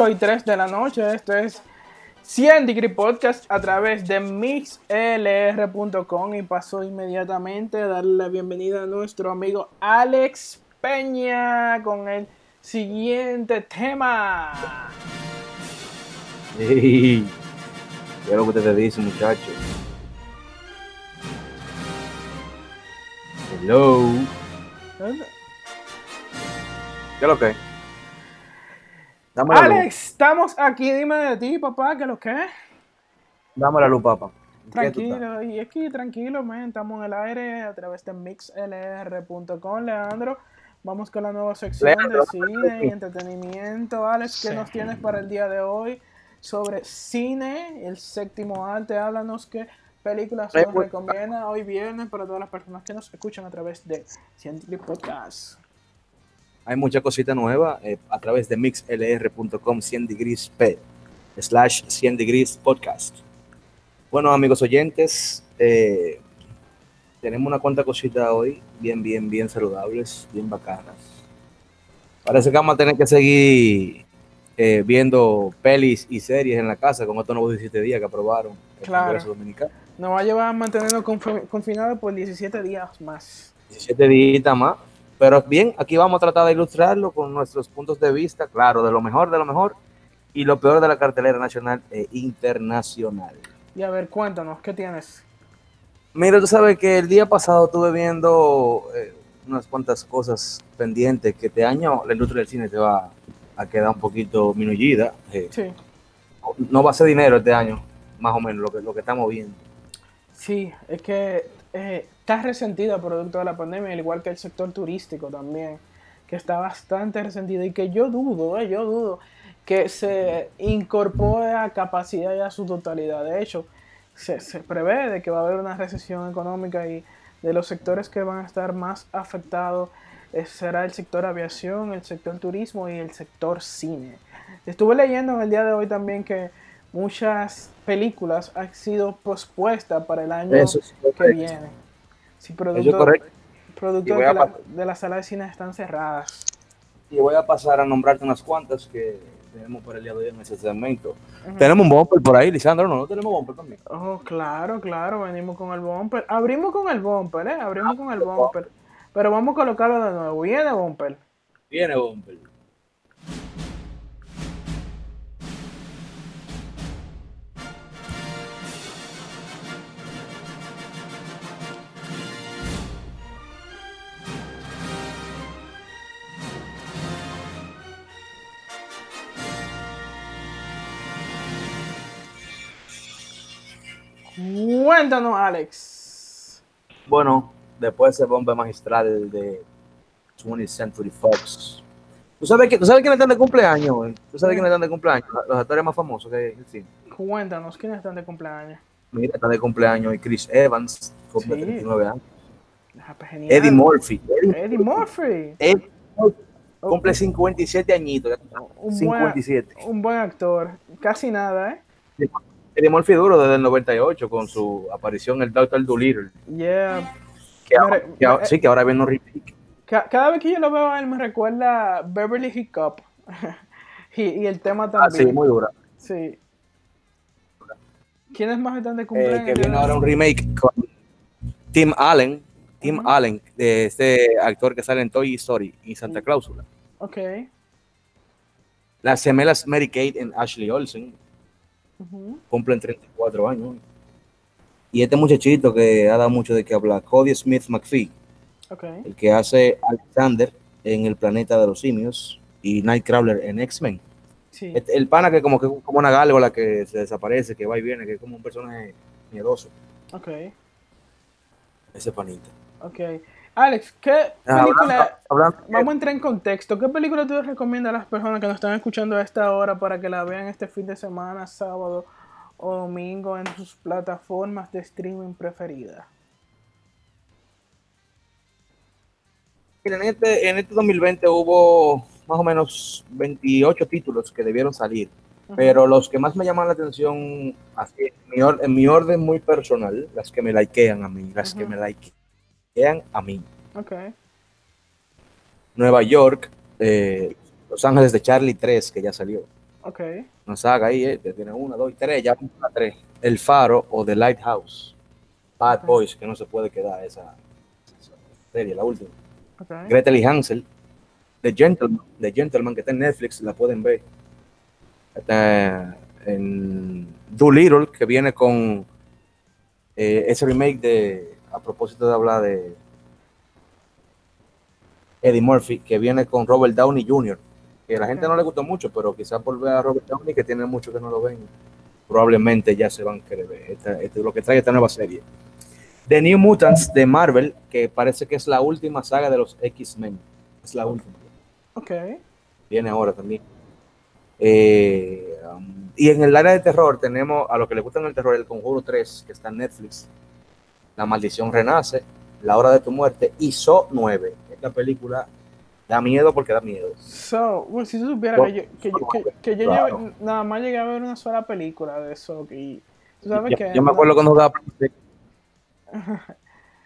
8 y 3 de la noche. Esto es 100 Degree Podcast a través de mixlr.com y paso inmediatamente a darle la bienvenida a nuestro amigo Alex Peña con el siguiente tema. Ey, ¿qué es lo que te dice, muchacho? Hello. ¿Qué es lo que? Dame la luz. Alex, estamos aquí. Dime de ti, papá, ¿qué es lo que es? Dame la luz, papá. Tranquilo, y aquí tranquilo, man. Estamos en el aire a través de mixlr.com, Leandro. Vamos con la nueva sección Leandro, de cine y entretenimiento. Alex, ¿qué Sí. nos tienes para el día de hoy sobre cine, el séptimo arte? Háblanos qué películas nos recomienda hoy viernes para todas las personas que nos escuchan a través de Scientific Podcast. Hay mucha cosita nueva eh, a través de mixlr.com 100 degrees P slash 100 degrees podcast. Bueno, amigos oyentes, eh, tenemos una cuanta cosita hoy, bien, bien, bien saludables, bien bacanas. Parece que vamos a tener que seguir eh, viendo pelis y series en la casa con estos nuevos 17 días que aprobaron el Claro. Congreso Dominicano. Nos va a llevar a mantenernos confi- confinados por 17 días más. 17 días más. Pero bien, aquí vamos a tratar de ilustrarlo con nuestros puntos de vista, claro, de lo mejor, de lo mejor y lo peor de la cartelera nacional e internacional. Y a ver, cuéntanos, ¿qué tienes? Mira, tú sabes que el día pasado estuve viendo eh, unas cuantas cosas pendientes que este año la industria del cine te va a quedar un poquito minullida. eh, Sí. no va a ser dinero este año, más o menos, lo que, lo que estamos viendo. Sí, es que eh, está resentido producto de la pandemia, al igual que el sector turístico también, que está bastante resentido y que yo dudo, eh, yo dudo que se incorpore a capacidad y a su totalidad. De hecho, se, se prevé de que va a haber una recesión económica y de los sectores que van a estar más afectados eh, será el sector aviación, el sector turismo y el sector cine. Estuve leyendo en el día de hoy también que muchas películas han sido pospuestas para el año Eso que viene. Sí, Eso es producto, correcto. producto de la, de la sala de cine están cerradas. Y voy a pasar a nombrarte unas cuantas que tenemos por el día de hoy en ese segmento. Tenemos un bumper por ahí, Lisandro, no, no tenemos bumper también. Oh, claro, claro, venimos con el bumper. Abrimos con el bumper, ¿eh? Abrimos con el bumper. Pero vamos a colocarlo de nuevo. Viene bumper. Viene bumper. Cuéntanos, Alex. Bueno, después de ese bombe magistral de 20th Century Fox. ¿Tú sabes, que, ¿Tú sabes quiénes están de cumpleaños? güey? ¿Tú sabes quiénes están de cuaños? Los actores más famosos que hay en el cine. Cuéntanos, ¿quiénes están de cumpleaños? Mira, está de cumpleaños y Chris Evans, cumple Sí. 39 años. Ah, pues. Eddie Murphy. Eddie, Eddie Murphy. Eddie Murphy cumple 57 añitos. Un 57. Buen, un buen actor. Casi nada, ¿eh? Eddie Murphy duro desde el 98 con su aparición en el Doctor Dolittle. Yeah. Que, Me ahora- re- que ahora- me- sí, que ahora viene un remake. Ca- Cada vez que yo lo veo a él me recuerda a Beverly Hiccup. <laughs> y, y el tema Ah, también. sí, muy dura. Sí. ¿Quiénes más están de Eh, cumpleaños? que viene ahora un remake con Tim Allen. Tim Allen, de este actor que sale en Toy Story y Santa Cláusula. Ok. Las gemelas Mary Kate y Ashley Olsen Ujú. cumplen 34 años. Y este muchachito que ha dado mucho de qué hablar, Cody Smith McPhee, Ok. el que hace Alexander en El Planeta de los Simios y Nightcrawler en X-Men. Sí. Este- El pana que como que como una gárgola que se desaparece, que va y viene, que es como un personaje miedoso. Ok. Ese panita. Ok. Alex, ¿qué Ah, película... hablando- hablando- Vamos a entrar en contexto. ¿Qué película tú recomiendas a las personas que nos están escuchando a esta hora para que la vean este fin de semana, sábado o domingo en sus plataformas de streaming preferidas? En este, en este 2020 hubo más o menos 28 títulos que debieron salir, pero los que más me llaman la atención, así, en, mi or- en mi orden muy personal, las que me likean a mí, las que me likean a mí. Ok. Nueva York, eh, Los Ángeles de Charlie 3, que ya salió. Ok. Una saga ahí, eh, tiene una, dos y tres, ya la tres. El Faro o The Lighthouse. Bad Boys, que no se puede quedar esa, esa serie, la última. Ok. Gretel y Hansel, The Gentleman, The Gentleman que está en Netflix, la pueden ver. Está en Doolittle, que viene con eh, ese remake de, a propósito de hablar de Eddie Murphy, que viene con Robert Downey Jr., que a la gente no le gustó mucho, pero quizás por ver a Robert Downey, que tiene mucho que no lo ven, probablemente ya se van a querer ver esta- este- lo que trae esta nueva serie. The New Mutants de Marvel, que parece que es la última saga de los X-Men. Es la última. Ok. Viene ahora también. Eh, um, y en el área de terror tenemos a los que les gustan el terror, el Conjuro 3, que está en Netflix. La Maldición Renace, La Hora de tu Muerte y So 9. Esta película da miedo porque da miedo. So, bueno, si tú supieras que yo, que, yo- que- que yo Claro. llevé- nada más llegué a ver una sola película de eso y tú sabes Yo, que yo me acuerdo cuando jugaba <laughs>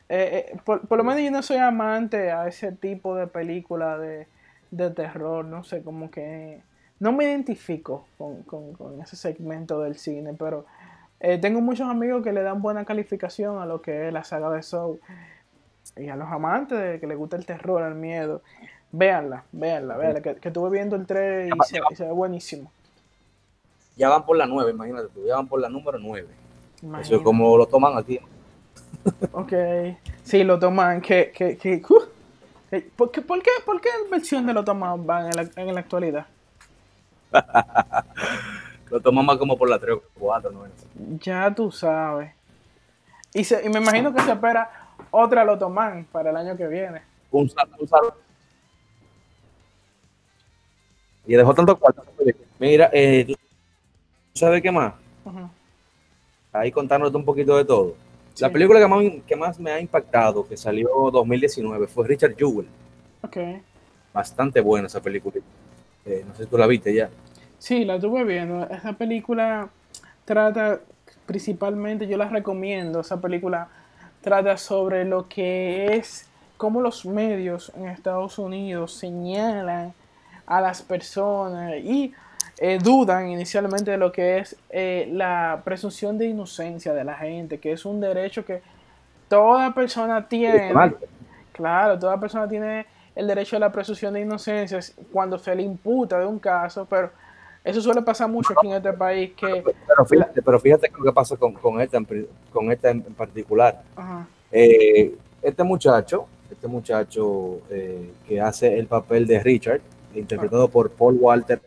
eh, eh, por, por lo menos yo no soy amante a ese tipo de película de, de terror, no sé, como que no me identifico con, con- con ese segmento del cine, pero eh, tengo muchos amigos que le dan buena calificación a lo que es la saga de Soul y a los amantes de que les gusta el terror, el miedo. Véanla, véanla, véanla, que, que estuve viendo el 3 y se, y se ve buenísimo. Ya van por la 9, imagínate tú, ya van por la número 9. Eso Imagínate. es como lo toman aquí. Ok, sí, lo toman, que, que, que, uh, que- ¿por, qué, por, qué, ¿Por qué versión de lo toman van en la, en la actualidad? <laughs> Lo tomamos como por la 3 o 4, ¿no? Ya tú sabes. Y, se, y me imagino que se espera otra lo toman para el año que viene. Un, un saludo. Y dejó tanto cuarto. Mira, eh, ¿tú sabes qué más? Ujú. Ahí contándote un poquito de todo. La película que más, que más me ha impactado, que salió 2019, fue Richard Jewell. Ok. Bastante buena esa película. Eh, no sé si tú la viste ya. Sí, la estuve viendo. Esa película trata principalmente, yo la recomiendo, esa película trata sobre lo que es, cómo los medios en Estados Unidos señalan a las personas y eh, dudan inicialmente de lo que es eh, la presunción de inocencia de la gente, que es un derecho que toda persona tiene. Claro, toda persona tiene el derecho a la presunción de inocencia cuando se le imputa de un caso, pero eso suele pasar mucho aquí en este país que... Pero fíjate, pero fíjate lo que pasa con, con esta, en, con esta en particular. Ajá, Eh, este muchacho, este muchacho eh, que hace el papel de Richard, interpretado por Paul Walter.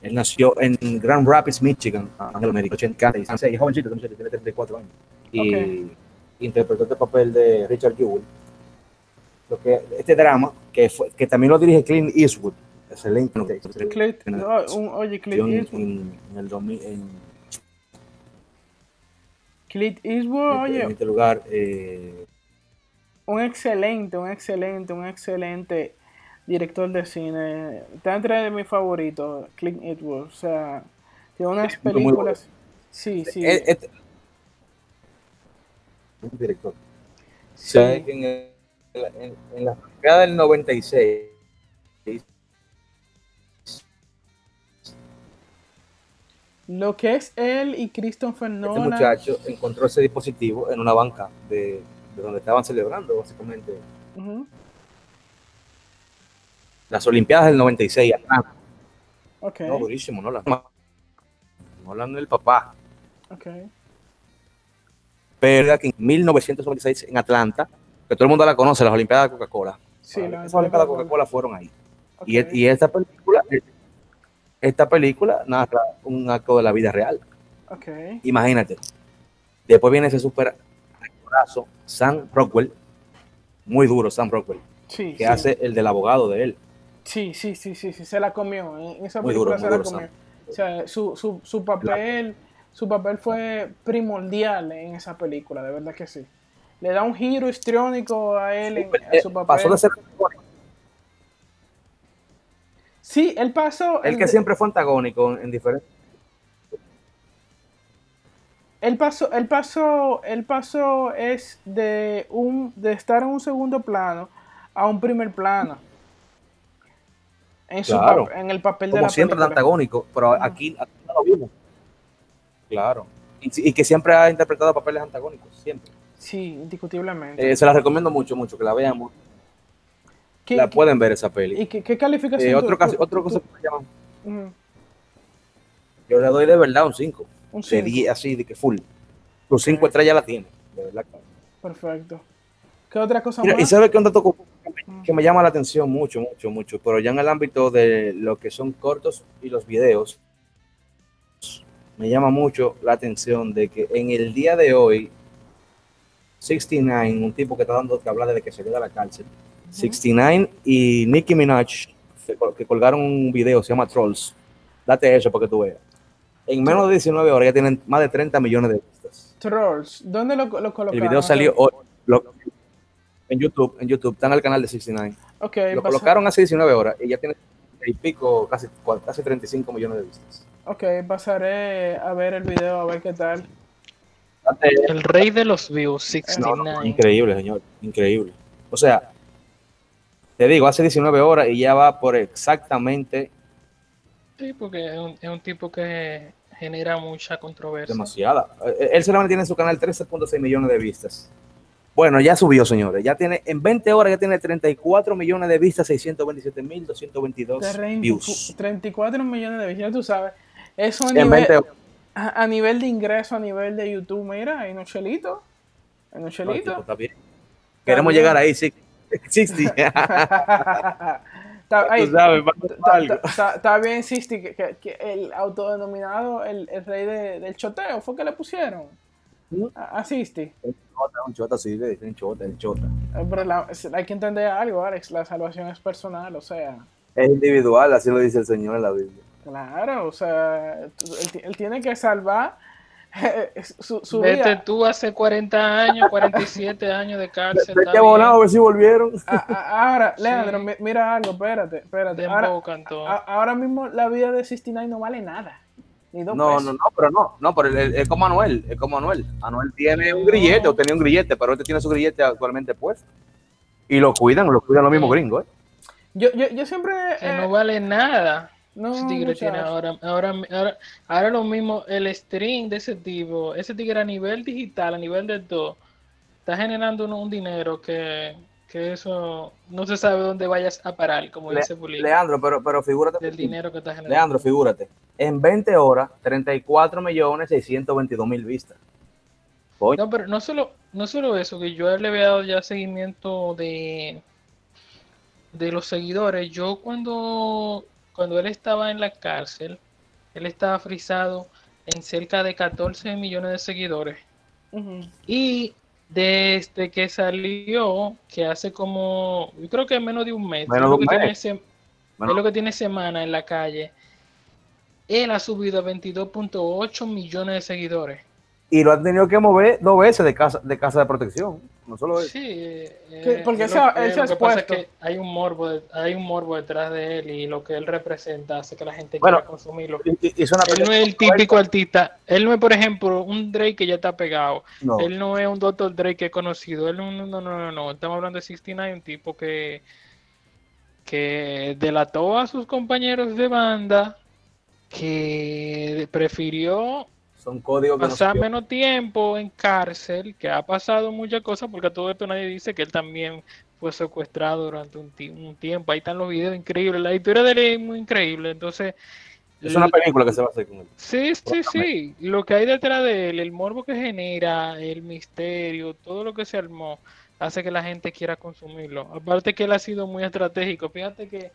Él nació en Grand Rapids, Michigan, en América, 86, es jovencito, tiene 34 años. Y interpretó este papel de Richard Jewell. Lo que, este drama, que, fue, que también lo dirige Clint Eastwood, excelente. Clint- un- oye, Clint en, Eastwood. en- en el 2000, en, Clint Eastwood, en oye, este lugar, eh, un excelente, un excelente, un excelente director de cine. Está entre de mis favoritos, Clint Eastwood. O sea, tiene unas películas. Sí, sí. este- un director. Sí. ¿Sabes que en, el- en- en la década del 96 Lo que es él y Christopher este Nolan. muchacho encontró ese dispositivo en una banca de, de donde estaban celebrando básicamente Ujú, las Olimpiadas del 96. Atlanta. Ok, No, durísimo, Nolan. Nolan el papá. ok. Pero en 1996 en Atlanta, que todo el mundo la conoce, las Olimpiadas de Coca-Cola. Sí, la Esas Olimpiadas de Coca-Cola fueron ahí. Y, y esta película, esta película narra un acto de la vida real. Ok. Imagínate. Después viene ese super actorazo, Sam Rockwell, muy duro Sam Rockwell, Sí, que sí. hace el del abogado de él. Sí, sí, sí, sí, sí, se la comió. En esa Muy película duro, se la duro, comió. O sea, su, su, su papel, su papel fue primordial en esa película, de verdad que sí. Le da un giro histriónico a él en, a su papel. Eh, Pasó de ser Sí, él pasó. el que de- siempre fue antagónico en, en diferentes. Él pasó, él pasó, él pasó es de un de estar en un segundo plano a un primer plano. En, su Claro. en el papel de Como la siempre de película. antagónico, pero aquí, aquí no lo vimos. Claro. Y, y que siempre ha interpretado papeles antagónicos, siempre. Sí, indiscutiblemente. Eh, se la recomiendo mucho, mucho, que la veamos. ¿Qué- la qué- pueden ver esa peli. ¿Y qué, qué calificación? Eh, tú- otro, tú- caso, otro tú- cosa que me llama. Ujú, Yo le doy de verdad un 5. Un De cinco. 10, así, de que full. Tus 5 estrellas la tiene. De verdad. Perfecto. ¿Qué otra cosa Mira, más? y sabe que un dato que me- que me llama la atención mucho, mucho, mucho, pero ya en el ámbito de lo que son cortos y los videos, me llama mucho la atención de que en el día de hoy, 69, un tipo que está dando que habla desde que salió de la cárcel, 69 y Nicki Minaj, que col- que colgaron un video, se llama Trolls. Date eso para que tú veas. En menos de 19 horas ya tienen más de 30 millones de vistas. Trolls. ¿Dónde lo, lo colocaron? El video salió hoy, lo- en YouTube, en YouTube, está en el canal de 69. Ok, Lo colocaron hace 19 horas y ya tiene y pico, casi, casi 35 millones de vistas. Ok, pasaré a ver el video, a ver qué tal. El rey de los views, No, 69. no, increíble, señor, increíble. O sea, te digo, hace 19 horas y ya va por exactamente Sí, porque es un, es un tipo que genera mucha controversia. demasiada. Eh, Él solamente tiene en su canal 13.6 millones de vistas. Bueno, ya subió, señores. Ya tiene, en 20 horas ya tiene 34 millones de vistas, 627 mil 222 Treinta- views. 34 millones de visitas, tú sabes. Eso a En nivel, 20 horas. A, a nivel de ingreso, a nivel de YouTube, mira, hay unos chelitos. Hay unos No, está bien. Queremos llegar ahí, sí. 60. Está, a bien, Sisti, que, que- que el autodenominado el, el rey de- del choteo fue que le pusieron. A- Asiste. Un chota, un chota, sí, le dicen chota, el chota. Eh, Pero la- hay que entender algo, Alex. La salvación es personal, o sea. Es individual, así lo dice el Señor en la Biblia. Claro, o sea, él, ti- él tiene que salvar <laughs> su, su Vete vida. tú hace 40 años, 47 años de cárcel. Vete abonado a ver si volvieron. A- a- ahora, Sí. Leandro, mi- mira algo, espérate, espérate. Ahora, a- ahora mismo la vida de 69 no vale nada. Ni dos No, pesos. no, no, pero no, no, pero es como Anuel, es como Anuel. Anuel tiene un grillete, o tenía un grillete, pero este tiene su grillete actualmente puesto. Y lo cuidan, lo cuidan los mismos gringos, ¿eh? Yo, yo, yo siempre. Que eh, no vale nada. No, Ese tigre tiene ahora, ahora, ahora, ahora lo mismo, el stream de ese tipo, ese tigre a nivel digital, a nivel de todo, está generando un, un dinero que, que eso no se sabe dónde vayas a parar, como Le- dice Bulín, Leandro, pero, pero figúrate. del dinero que está generando. Leandro, figúrate. En 20 horas, 34 millones 622 mil vistas. No, pero no solo, no solo eso, que yo le había dado ya seguimiento de, de los seguidores. Yo cuando, cuando él estaba en la cárcel, él estaba frisado en cerca de 14 millones de seguidores. Y desde que salió, que hace como, yo creo que menos de un mes, Menos es de lo un que tiene mes. Bueno. es lo que tiene semana en la calle, él ha subido a 22.8 millones de seguidores. y lo han tenido que mover dos veces de casa de, casa de protección. No solo. Sí, eh, porque es él lo se ha- él que- se ha lo que pasa es que hay un morbo, de- hay un morbo detrás de él y lo que él representa hace que la gente Bueno, quiera consumirlo. Y- y- hizo una Él no es el típico artista, él no es por ejemplo un Drake que ya está pegado, No. él no es un Dr. Drake que he conocido, él no, no, no, no, no, estamos hablando de 69, un tipo que que delató a sus compañeros de banda, que prefirió Son códigos que pasar menos tiempo en cárcel, que ha pasado muchas cosas, porque a todo esto nadie dice que él también fue secuestrado durante un, un tiempo. Ahí están los videos increíbles. La historia de él es muy increíble. Entonces, Es una película que se va a hacer con él. sí, sí, sí. Lo que hay detrás de él, el morbo que genera, el misterio, todo lo que se armó, hace que la gente quiera consumirlo. Aparte que él ha sido muy estratégico. Fíjate que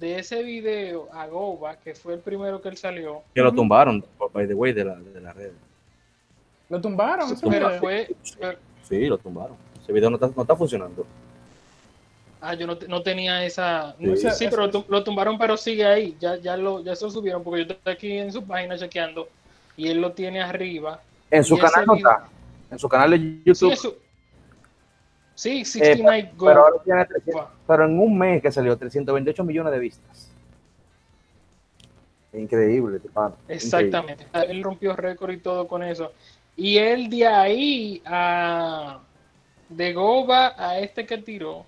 de ese video a Goba, que fue el primero que él salió, Que lo tumbaron, by the way, de la, de la red. Lo tumbaron. pero fue... pero- Sí, lo tumbaron. Ese video no está, no está funcionando. Ah, yo no, no tenía esa. Sí. Sí, pero lo, tum- lo tumbaron, pero sigue ahí. Ya, ya, lo, ya se lo subieron porque yo estoy aquí en su página chequeando y él lo tiene arriba. En su canal no video- está. En su canal de Sí, YouTube. eso- sí, eh, 69 Go. pero, ahora tiene 300 pero en un mes que salió 328 millones de vistas. Increíble. Increíble. Exactamente. Él rompió récord y todo con eso. Y él de ahí a de Goba a este que tiró,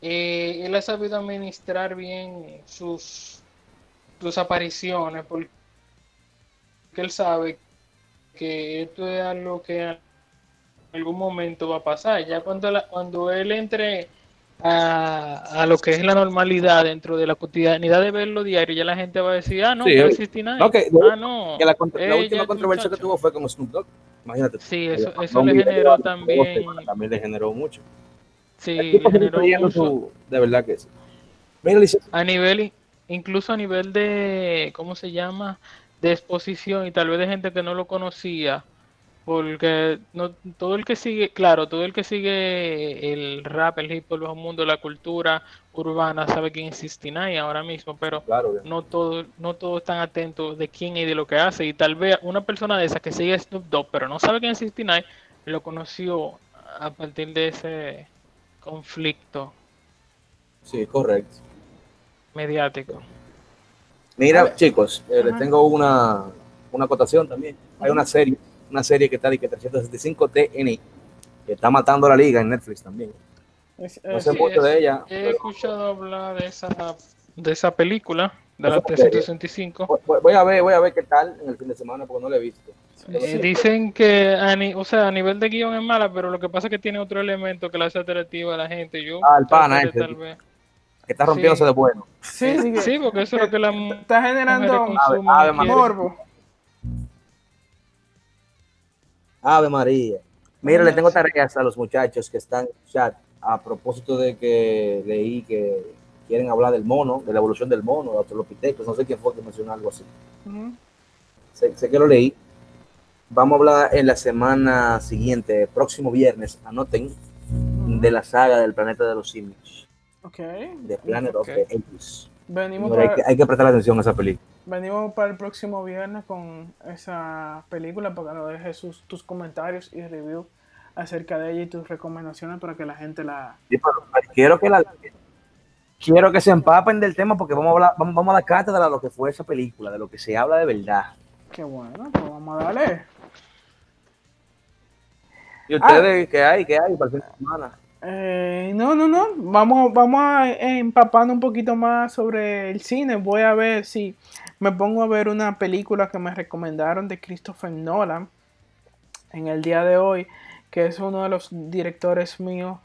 eh, él ha sabido administrar bien sus, sus apariciones porque él sabe que esto es algo que algún momento va a pasar. Ya cuando, la- cuando él entre a, a lo que es la normalidad dentro de la cotidianidad de verlo diario, ya la gente va a decir, ah, no, Sí, pero es 69. no, que- ah, no. Que la, eh, última controversia que tuvo fue con Snoop Dogg. Imagínate. Sí, eso, eso le generó también, semanas, También le generó mucho. sí, le sigue generó mucho. su- De verdad que sí. Mira, A nivel, incluso a nivel de, ¿cómo se llama? De exposición y tal vez de gente que no lo conocía, porque no, todo el que sigue, claro, todo el que sigue el rap, el hip hop, el mundo, la cultura urbana sabe quién es 69 ahora mismo, pero claro, no todos no todos están atentos de quién y de lo que hace y tal vez una persona de esa que sigue Snoop Dogg pero no sabe quién es 69 lo conoció a partir de ese conflicto Sí, correcto. mediático. Mira, chicos, eh, les tengo una, una acotación también. Hay una serie, una serie que está de que 365 TNI, que está matando a la liga en Netflix también. Es- No sé Sí, mucho es- de ella. He pero escuchado hablar de esa de esa película de la Esa serie. 365. voy- voy a ver, voy a ver qué tal en el fin de semana porque no la he visto. Eh, dicen que a, ni- o sea, a nivel de guion es mala, pero lo que pasa es que tiene otro elemento que la hace atractiva a la gente. Yo Ah, el pana ese. tal vez. Que está rompiéndose Sí. de bueno. Sí, sí, Sí, porque eso es lo que la está generando morbo. Ave María. Mira, le tengo tareas a los muchachos que están en el chat a propósito de que leí que quieren hablar del mono, de la evolución del mono, de Australopithecus, no sé quién fue que mencionó algo así. Sé, sé que lo leí. vamos a hablar en la semana siguiente, próximo viernes, anoten, de la saga del planeta de los simios, Ok. de Planet of the Apes. Venimos hay, que, hay que prestar atención a esa película. Venimos para el próximo viernes con esa película para que nos dejes sus- tus comentarios y review acerca de ella y tus recomendaciones para que la gente la... Sí, pero quiero que la quiero que se empapen del tema porque vamos a hablar, vamos, vamos a dar cátedra de lo que fue esa película, de lo que se habla de verdad. Qué bueno, pues vamos a darle. ¿Y ustedes qué hay? ¿Qué hay para el fin de semana? Eh, no, no, no. Vamos, vamos a empapando un poquito más sobre el cine. Voy a ver si me pongo a ver una película que me recomendaron de Christopher Nolan en el día de hoy, que es uno de los directores míos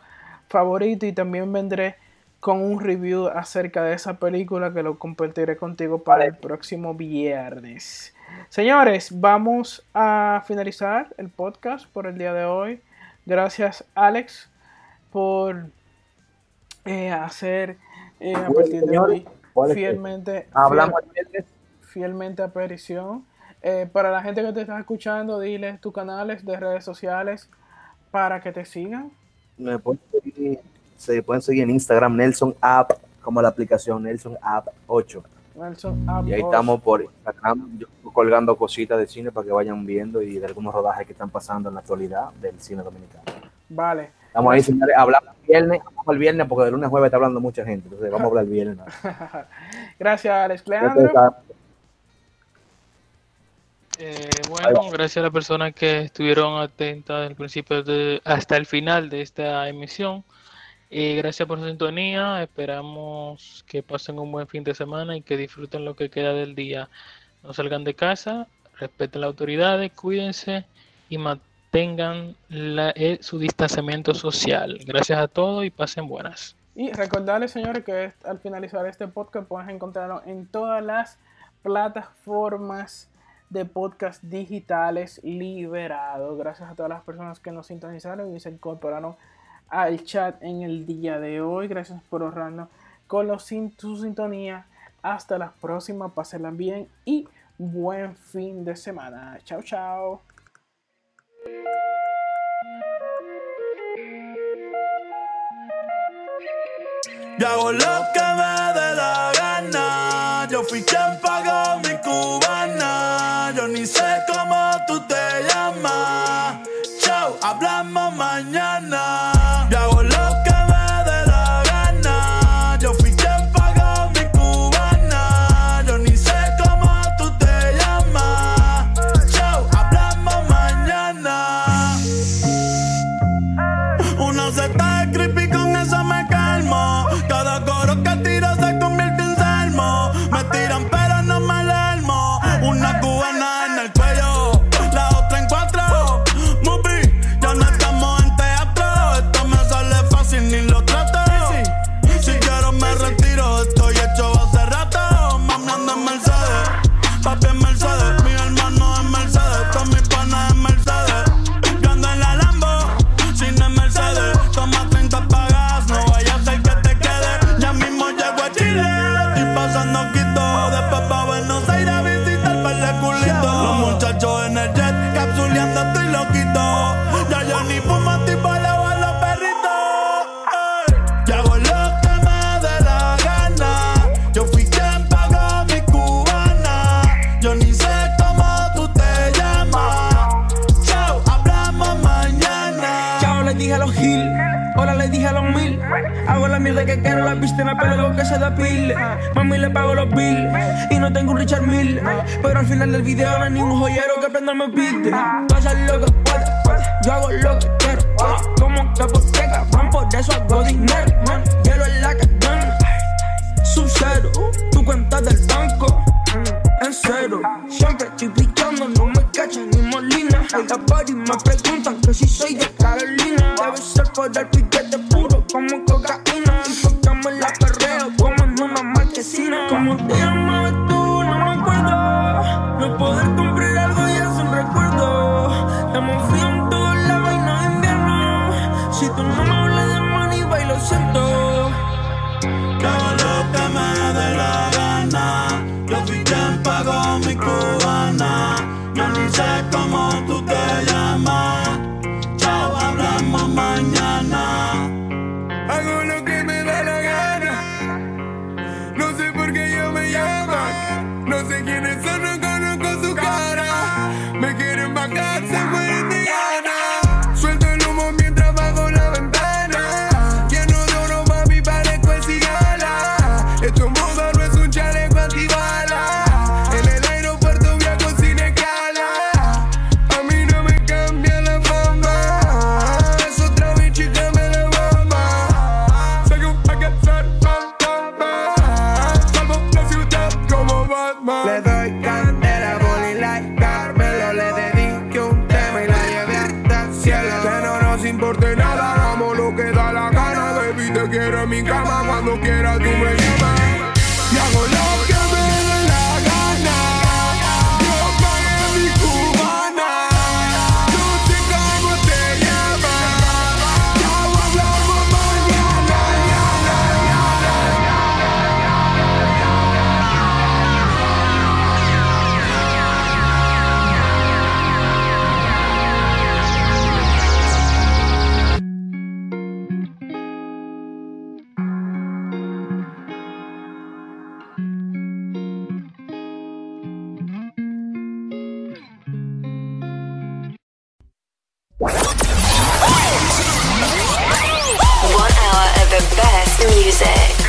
favoritos y también vendré con un review acerca de esa película que lo compartiré contigo para el próximo viernes. Señores, vamos a finalizar el podcast por el día de hoy. Gracias, Alex, por eh, hacer eh, a partir de hoy ¿cuál es fielmente, fielmente aparición. Eh, para la gente que te está escuchando, diles tus canales de redes sociales para que te sigan. Me pueden seguir- se pueden seguir en Instagram Nelson App como la aplicación Nelson App 8. Nelson App Y ahí estamos por Instagram yo colgando cositas de cine para que vayan viendo y de algunos rodajes que están pasando en la actualidad del cine dominicano. Vale. Estamos ahí, señores, hablamos el viernes, hablamos el viernes porque de lunes a jueves está hablando mucha gente, entonces vamos a hablar el viernes. ¿no? <laughs> Gracias, Alex. Leandro. Eh, bueno, gracias a las personas que estuvieron atentas desde el principio de- hasta el final de esta emisión. Eh, gracias por su sintonía. Esperamos que pasen un buen fin de semana y que disfruten lo que queda del día. No salgan de casa, respeten las autoridades, cuídense y mantengan la- eh, su distanciamiento social. Gracias a todos y pasen buenas. Y recordarles, señores, que al finalizar este podcast puedes encontrarlo en todas las plataformas de podcast digitales liberados. Gracias a todas las personas que nos sintonizaron y se incorporaron al chat en el día de hoy. Gracias por ahorrarnos con los, su sintonía. Hasta la próxima. Pásenla bien y buen fin de semana. Chao, chao. Yo hago lo que me dé la gana. Yo fui quien pagó mi cubana. Yo ni sé cómo tú te llamas. Chao, hablamos mañana. Mierda que quiero, la viste, me pelo que se depile. Mami, le pago los bills y no tengo un Richard Mill. Pero al final del video no hay ningún joyero que prenda mi beat. Tú haces lo que puedes, yo hago lo que quiero. Como que qué, cabrón, por eso hago dinero. man. Hielo en la cadena, sub cero, tu cuenta del banco. En cero, siempre estoy brillando, no me cachan ni molina. Hay y me preguntan que si soy de Carolina. Debe ser por el piquete puro como cocaína. Y me la perreo como en una marquesina. Como te llamabas tú, no me acuerdo. No poder comprar algo ya es un recuerdo. Estamos frío en lados y no es invierno. Si tú no me hablas de money, bailo siento. Yo hago lo que me dé la gana. Yo fui quien pagó mi cubana. Yo ni sé cómo music.